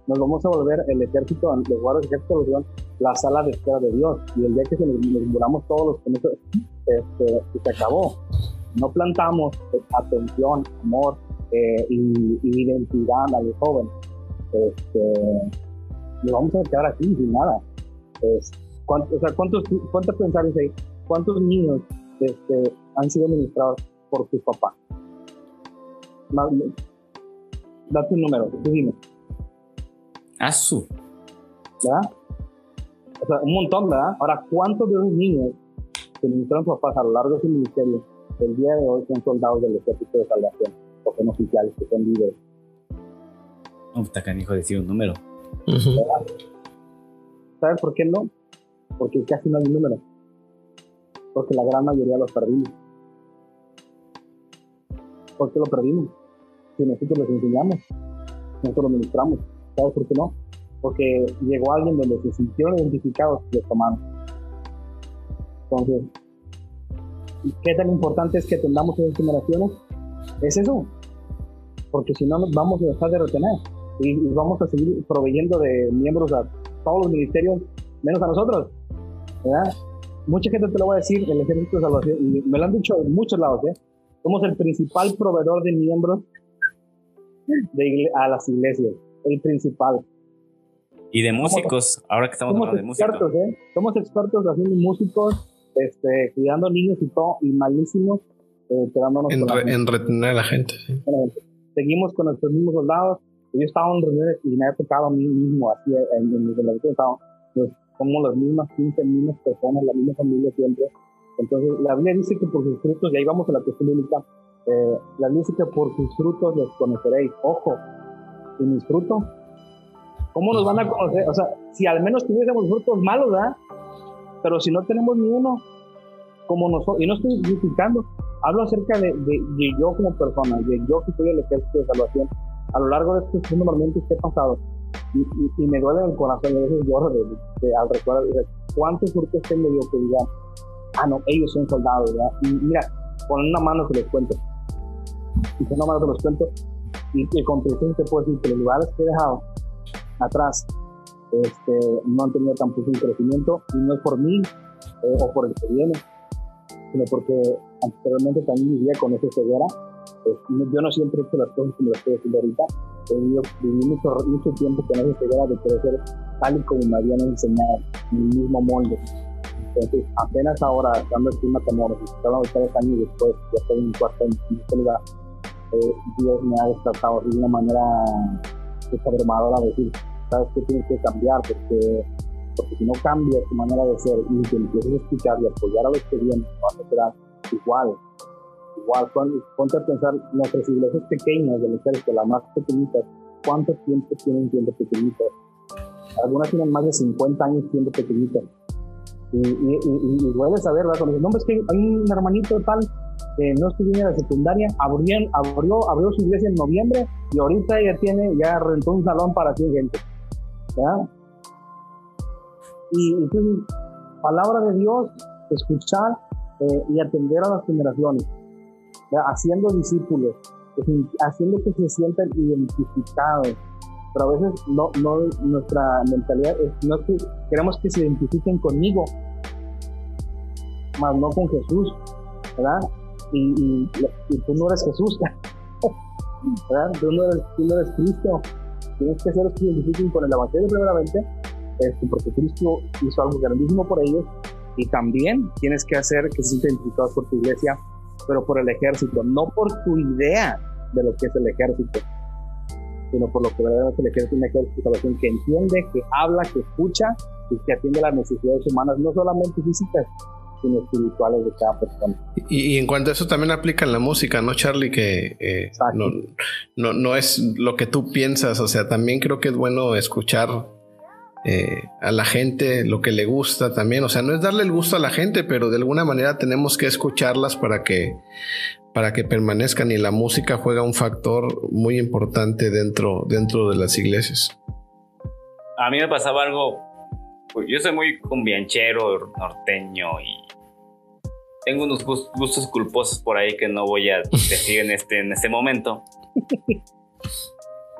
nos vamos a volver el ejército, los guardias de ejército, la sala de espera de Dios. Y el día que se nos, muramos todos los este, se acabó. No plantamos atención, amor eh, y, identidad a los jóvenes. Este, nos vamos a quedar aquí sin nada. Pues, o sea, ¿cuántos, ¿cuántos hay? ¿Cuántos niños este, han sido ministrados por sus papás? Date un número, tú dime. A su. ¿Verdad? O sea, un montón, ¿verdad? Ahora, ¿cuántos de esos niños que ministraron sus papás a lo largo de su ministerio, el día de hoy son soldados del ejército de salvación, o son oficiales, que son líderes? No, está canijo decir un número. ¿Sabes por qué no? Porque casi no hay número. Porque la gran mayoría lo perdimos. ¿Por qué lo perdimos? Si nosotros los enseñamos, nosotros lo ministramos. ¿Sabes por qué no? Porque llegó alguien donde se sintieron identificados y los tomamos. Entonces, ¿qué tan importante es que tengamos esas generaciones? Es eso. Porque si no, nos vamos a dejar de retener y, vamos a seguir proveyendo de miembros a todos los ministerios, menos a nosotros. ¿verdad? Mucha gente te lo va a decir, el Ejército de Salvación, me lo han dicho en muchos lados, ¿eh? Somos el principal proveedor de miembros de a las iglesias, el principal. Y de músicos, ahora que estamos hablando de músicos. ¿eh? Somos expertos haciendo músicos, este, cuidando niños y todo, y malísimos, eh, quedándonos en, en retener a la gente. Seguimos con nuestros mismos soldados, yo estaba en reuniones y me ha tocado a mí mismo, así en, en mi relación, pues, como las mismas 15 mismas personas, la misma familia siempre. Entonces, la Biblia dice que por sus frutos, y ahí vamos a la cuestión bíblica, eh, la Biblia dice que por sus frutos los conoceréis. Ojo, ¿y mis frutos? ¿Cómo nos van a conocer? O sea, si al menos tuviésemos frutos malos, ¿verdad? Pero si no tenemos ni uno, como nosotros, y no estoy criticando, hablo acerca de, de, de, yo como persona, de yo que soy el ejército de salvación, a lo largo de estos momentos que he pasado, y, me duele el corazón, a veces lloro de, al recordar cuántos frutos tengo yo que digan, ah, no, ellos son soldados, ¿verdad? Y mira, con una mano se los cuento, y con una mano se los cuento, y, y con tristeza te puedo decir que los lugares que he dejado atrás este, no han tenido tampoco un crecimiento, y no es por mí eh, o por el que viene, sino porque anteriormente también vivía con esa ceguera yo no siempre he hecho las cosas como las estoy haciendo ahorita. He vivido, viví mucho, mucho, tiempo con esa ceguera de crecer tal y como me habían enseñado, en el mismo molde. Entonces, apenas ahora, estando aquí en Matamoros, estando tres años después, ya estoy en cuarto en quinto lugar, eh, Dios me ha despertado de una manera desabrumadora de decir, sabes que tienes que cambiar, porque, porque si no cambias tu manera de ser y te empiezas a escuchar y apoyar a los que vienen, vas a quedar igual. Igual, ponte a pensar, nuestras iglesias pequeñas de ejército, las más pequeñitas, ¿cuánto tiempo tienen siendo pequeñitas? Algunas tienen más de 50 años siendo pequeñitas y, y, y, duele saber, ¿verdad? Cuando no, es que hay un hermanito tal que no estudió en la secundaria, abrió, abrió, abrió su iglesia en noviembre y ahorita ya tiene, ya rentó un salón para 100 gente. ¿ya? Y entonces, palabra de Dios, escuchar eh, y atender a las generaciones, haciendo discípulos, haciendo que se sientan identificados. Pero a veces no, no nuestra mentalidad es, no que queremos que se identifiquen conmigo, más no con Jesús, ¿verdad? Y, tú no eres Jesús, ¿verdad? Tú no eres, tú eres Cristo. Tienes que hacer que se identifiquen con el Evangelio primeramente, este, porque Cristo hizo algo grandísimo por ellos, y también tienes que hacer que se sientan identificados por tu iglesia, pero por el ejército, no por tu idea de lo que es el ejército, sino por lo que verdaderamente el ejército un ejército que entiende, que habla, que escucha y que atiende las necesidades humanas, no solamente físicas, espirituales de cada persona. Y, en cuanto a eso también aplica en la música, ¿no, Charlie? Que eh, no, no, no, es lo que tú piensas, o sea, también creo que es bueno escuchar eh, a la gente lo que le gusta también, o sea, no es darle el gusto a la gente, pero de alguna manera tenemos que escucharlas para que para que permanezcan y la música juega un factor muy importante dentro, dentro de las iglesias. A mí me pasaba algo, pues yo soy muy cumbianchero, norteño y tengo unos gustos culposos por ahí que no voy a decir en este, en este momento.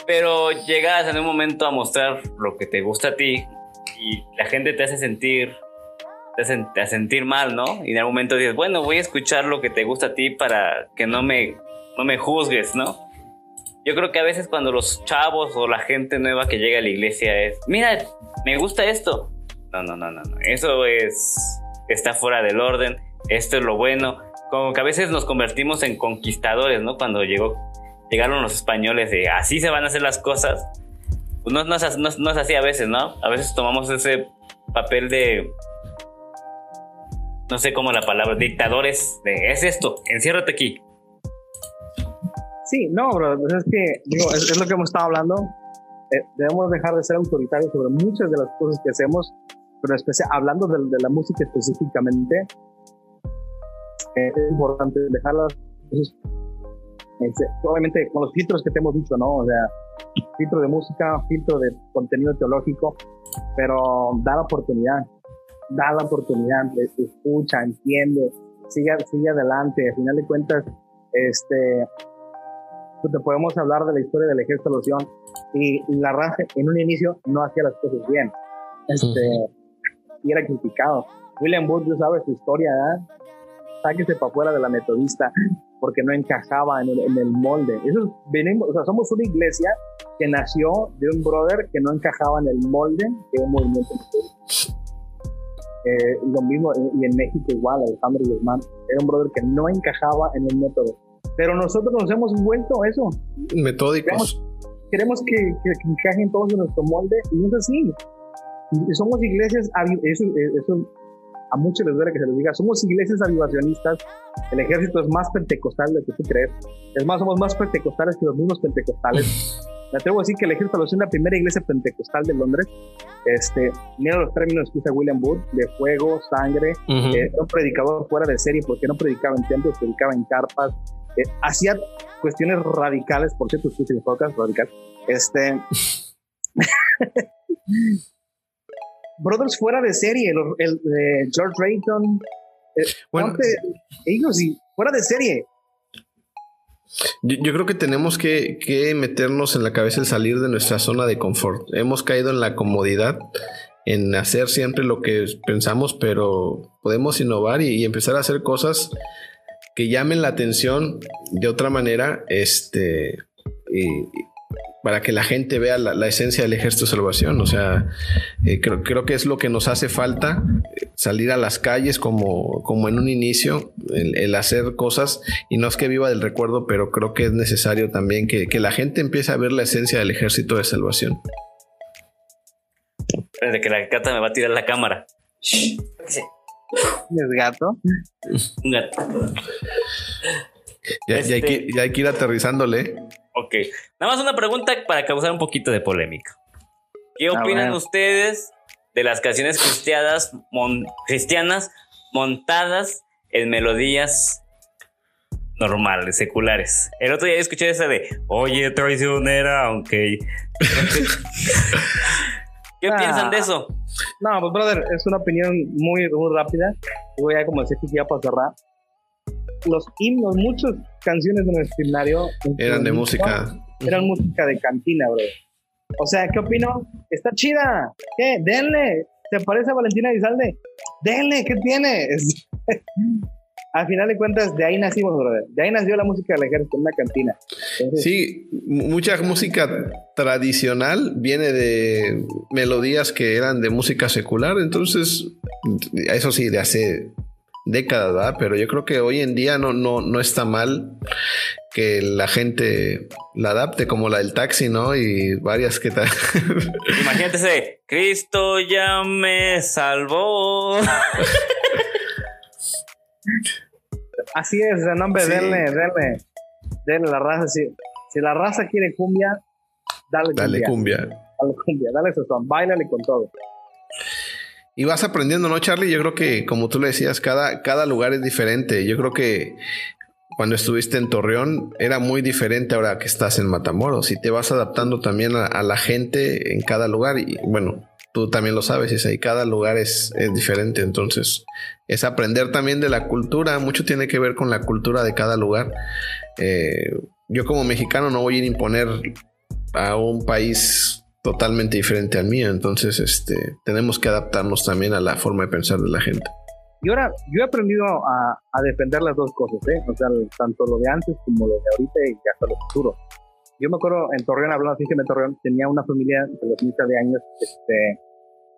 Pero llegas en un momento a mostrar lo que te gusta a ti y la gente te hace sentir te hace, sentir mal, ¿no? Y en algún momento dices, bueno, voy a escuchar lo que te gusta a ti para que no me, no me juzgues, ¿no? Yo creo que a veces cuando los chavos o la gente nueva que llega a la iglesia es, mira, me gusta esto. No, no, no, no, no. Eso es, está fuera del orden esto es lo bueno. Como que a veces nos convertimos en conquistadores, ¿no? Cuando llegó, llegaron los españoles de así se van a hacer las cosas. Pues no, no, no, es así a veces, ¿no? A veces tomamos ese papel de, no sé cómo la palabra, dictadores, es esto, enciérrate aquí. Sí, no, pues es lo que hemos estado hablando. Eh, debemos dejar de ser autoritarios sobre muchas de las cosas que hacemos, pero especial, hablando de, la música específicamente, es importante dejarlas. Este, obviamente con los filtros que te hemos dicho, ¿no? O sea, filtro de música, filtro de contenido teológico, pero da la oportunidad, da la oportunidad, escucha, entiende, sigue, sigue adelante. Al final de cuentas, este, pues te podemos hablar de la historia del ejército de Loción y la raza en un inicio no hacía las cosas bien. Este, y era criticado. William Booth, tú sabes su historia, ¿verdad? sáquese para afuera de la metodista porque no encajaba en el, molde. Eso venimos, o sea, somos una iglesia que nació de un brother que no encajaba en el molde de un movimiento eh, lo mismo, y en México igual, Alejandro Guzmán, era un brother que no encajaba en el método. Pero nosotros nos hemos vuelto eso. Metódicos. Queremos, que, que, encajen todos en nuestro molde, y no es así. Y somos iglesias, eso, eso a muchos les duele que se les diga, somos iglesias avivacionistas, el ejército es más pentecostal de lo que tú crees, es más, somos más pentecostales que los mismos pentecostales. Me atrevo a decir que el ejército es la primera iglesia pentecostal de Londres. Este, mira los términos que usa William Booth, de fuego, sangre, eh, un predicador fuera de serie, porque no predicaba en templos, predicaba en carpas, eh, hacía cuestiones radicales, por cierto, escuchen podcast radical. Este, brothers fuera de serie, el, de George Rayton, eh, bueno, ellos sí, fuera de serie. Yo, creo que tenemos que, meternos en la cabeza el salir de nuestra zona de confort. Hemos caído en la comodidad, en hacer siempre lo que pensamos, pero podemos innovar y, empezar a hacer cosas que llamen la atención de otra manera, este, y, para que la gente vea la, esencia del ejército de salvación. O sea, eh, creo, creo, que es lo que nos hace falta, salir a las calles como, como en un inicio, el, hacer cosas, y no es que viva del recuerdo, pero creo que es necesario también que, que la gente empiece a ver la esencia del ejército de salvación. Desde que la gata me va a tirar la cámara. ¿Es gato? Un gato. Ya, hay que, este- ya hay que ir aterrizándole. Ok. Nada más una pregunta para causar un poquito de polémica. ¿Qué opinan ustedes de las canciones cristianas, cristianas montadas en melodías normales, seculares? El otro día escuché esa de Oye, traicionera, aunque. ¿Qué piensan de eso? No, pues, brother, es una opinión muy, muy rápida. Voy a como decir que ya para cerrar los himnos, muchas canciones de nuestro himnario eran de música. Eran música de cantina, bro. O sea, ¿qué opino? Está chida. ¿Qué? Denle. ¿Se parece a Valentina Elizalde? Denle, ¿qué tiene? Al final de cuentas, de ahí nacimos, brother. De ahí nació la música del ejército en una cantina. sí, mucha música tradicional viene de melodías que eran de música secular. Entonces, eso sí, de hace décadas, ¿verdad? Pero yo creo que hoy en día no, no, no está mal que la gente la adapte, como la del taxi, ¿no? Y varias que tal. Imagínate ese, Cristo ya me salvó. Así es, el nombre, denle, denle, denle la raza. Si, si la raza quiere cumbia, dale cumbia. Dale cumbia. Dale cumbia, dale son, bailale con todo. Y vas aprendiendo, ¿no, Charlie? Yo creo que, como tú le decías, cada, cada lugar es diferente. Yo creo que cuando estuviste en Torreón era muy diferente ahora que estás en Matamoros y te vas adaptando también a, la gente en cada lugar. Y bueno, tú también lo sabes, es ahí, cada lugar es, es, diferente. Entonces, es aprender también de la cultura. Mucho tiene que ver con la cultura de cada lugar. Eh, yo como mexicano no voy a ir a imponer a un país totalmente diferente al mío. Entonces, este, tenemos que adaptarnos también a la forma de pensar de la gente. Y ahora, yo he aprendido a, defender las dos cosas, ¿eh? O sea, tanto lo de antes como lo de ahorita y hasta lo futuro. Yo me acuerdo en Torreón, hablando que en Torreón, tenía una familia de los mitad de años, este,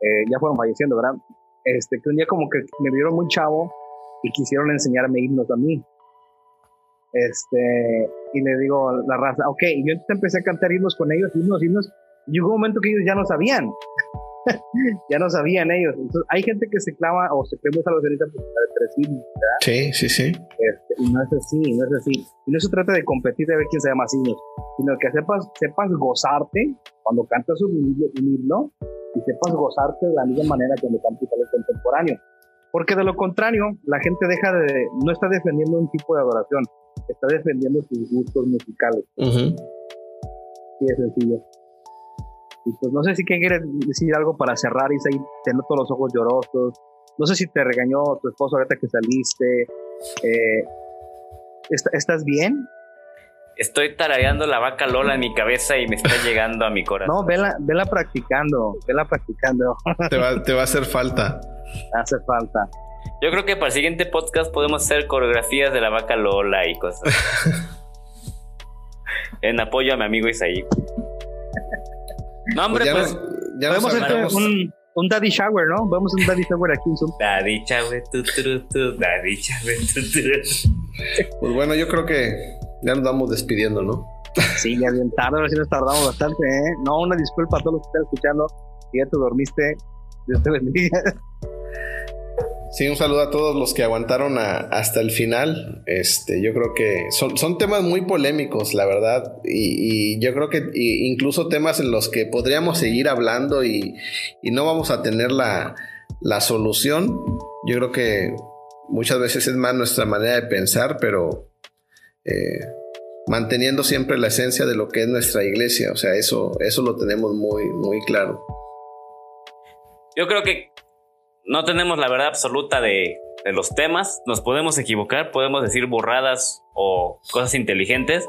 eh, ya fueron falleciendo, ¿verdad? Este, que un día como que me vieron muy chavo y quisieron enseñarme himnos a mí. Este, y le digo a la raza, ok, yo empecé a cantar himnos con ellos, himnos, himnos, llegó un momento que ellos ya no sabían. ya no sabían ellos. Entonces, hay gente que se clava o se cree muy salvacionista himnos, ¿verdad? Sí, sí, sí. Este, y no es así, no es así. Y no se trata de competir de ver quién se llama himnos, sino que sepas, sepas gozarte cuando cantas un, himno y sepas gozarte de la misma manera que cuando cantas el contemporáneo. Porque de lo contrario, la gente deja de, no está defendiendo un tipo de adoración, está defendiendo sus gustos musicales. Uh Sí, es sencillo. Pues, no sé si quieres decir algo para cerrar y seguir teniendo todos los ojos llorosos. No sé si te regañó tu esposo ahorita que saliste. Eh, ¿Estás bien? Estoy tarareando la vaca Lola en mi cabeza y me está llegando a mi corazón. No, vela, vela practicando, vela practicando. Te va, te va a hacer falta. Hace falta. Yo creo que para el siguiente podcast podemos hacer coreografías de la vaca Lola y cosas. en apoyo a mi amigo Isaí. No, hombre, pues. pues ya podemos hacer un, un, daddy shower, ¿no? Vamos a un daddy shower aquí en Zoom. Daddy shower, tu, tu, tu, daddy shower, tu, Pues bueno, yo creo que ya nos vamos despidiendo, ¿no? Sí, ya bien tarde, ahora sí nos tardamos bastante, ¿eh? No, una disculpa a todos los que están escuchando. Si ya te dormiste, Dios te bendiga. Sí, un saludo a todos los que aguantaron hasta el final. Este, yo creo que son, temas muy polémicos, la verdad. Y, yo creo que incluso temas en los que podríamos seguir hablando y, no vamos a tener la, solución. Yo creo que muchas veces es más nuestra manera de pensar, pero eh, manteniendo siempre la esencia de lo que es nuestra iglesia. O sea, eso, eso lo tenemos muy, muy claro. Yo creo que no tenemos la verdad absoluta de, los temas, nos podemos equivocar, podemos decir borradas o cosas inteligentes,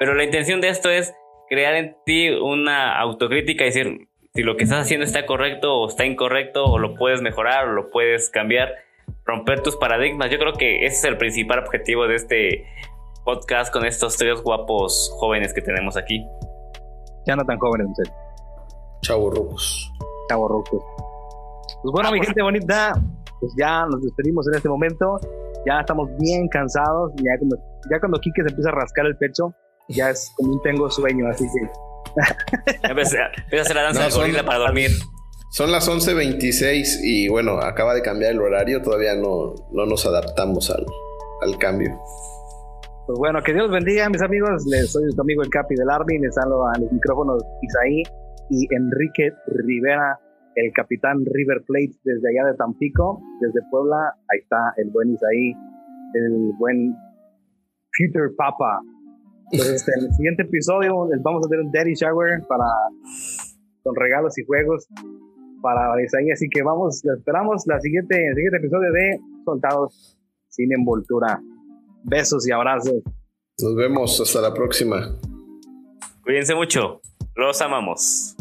pero la intención de esto es crear en ti una autocrítica y decir si lo que estás haciendo está correcto o está incorrecto o lo puedes mejorar o lo puedes cambiar, romper tus paradigmas. Yo creo que ese es el principal objetivo de este podcast con estos tres guapos jóvenes que tenemos aquí. Ya no tan jóvenes, ustedes. Chavo Rucos. Chavo Rucos. Pues bueno, mi gente bonita, pues ya nos despedimos en este momento. Ya estamos bien cansados. Ya cuando, ya cuando Quique se empieza a rascar el pecho, ya es como un tengo sueño, así que. empieza, a hacer la danza de gorila para dormir. Son las 11.26 y bueno, acaba de cambiar el horario, todavía no, no nos adaptamos al, al cambio. Pues bueno, que Dios bendiga, mis amigos. Les soy su amigo el Capi del Army. Les hablo a los micrófonos Isaí y Enrique Rivera, el capitán River Plate desde allá de Tampico, desde Puebla. Ahí está el buen Isaí, el buen Future Papa. Entonces, en el siguiente episodio les vamos a hacer un Daddy Shower para, con regalos y juegos para Isaí. Así que vamos, esperamos la siguiente, el siguiente episodio de Soltados sin envoltura. Besos y abrazos. Nos vemos hasta la próxima. Cuídense mucho. Los amamos.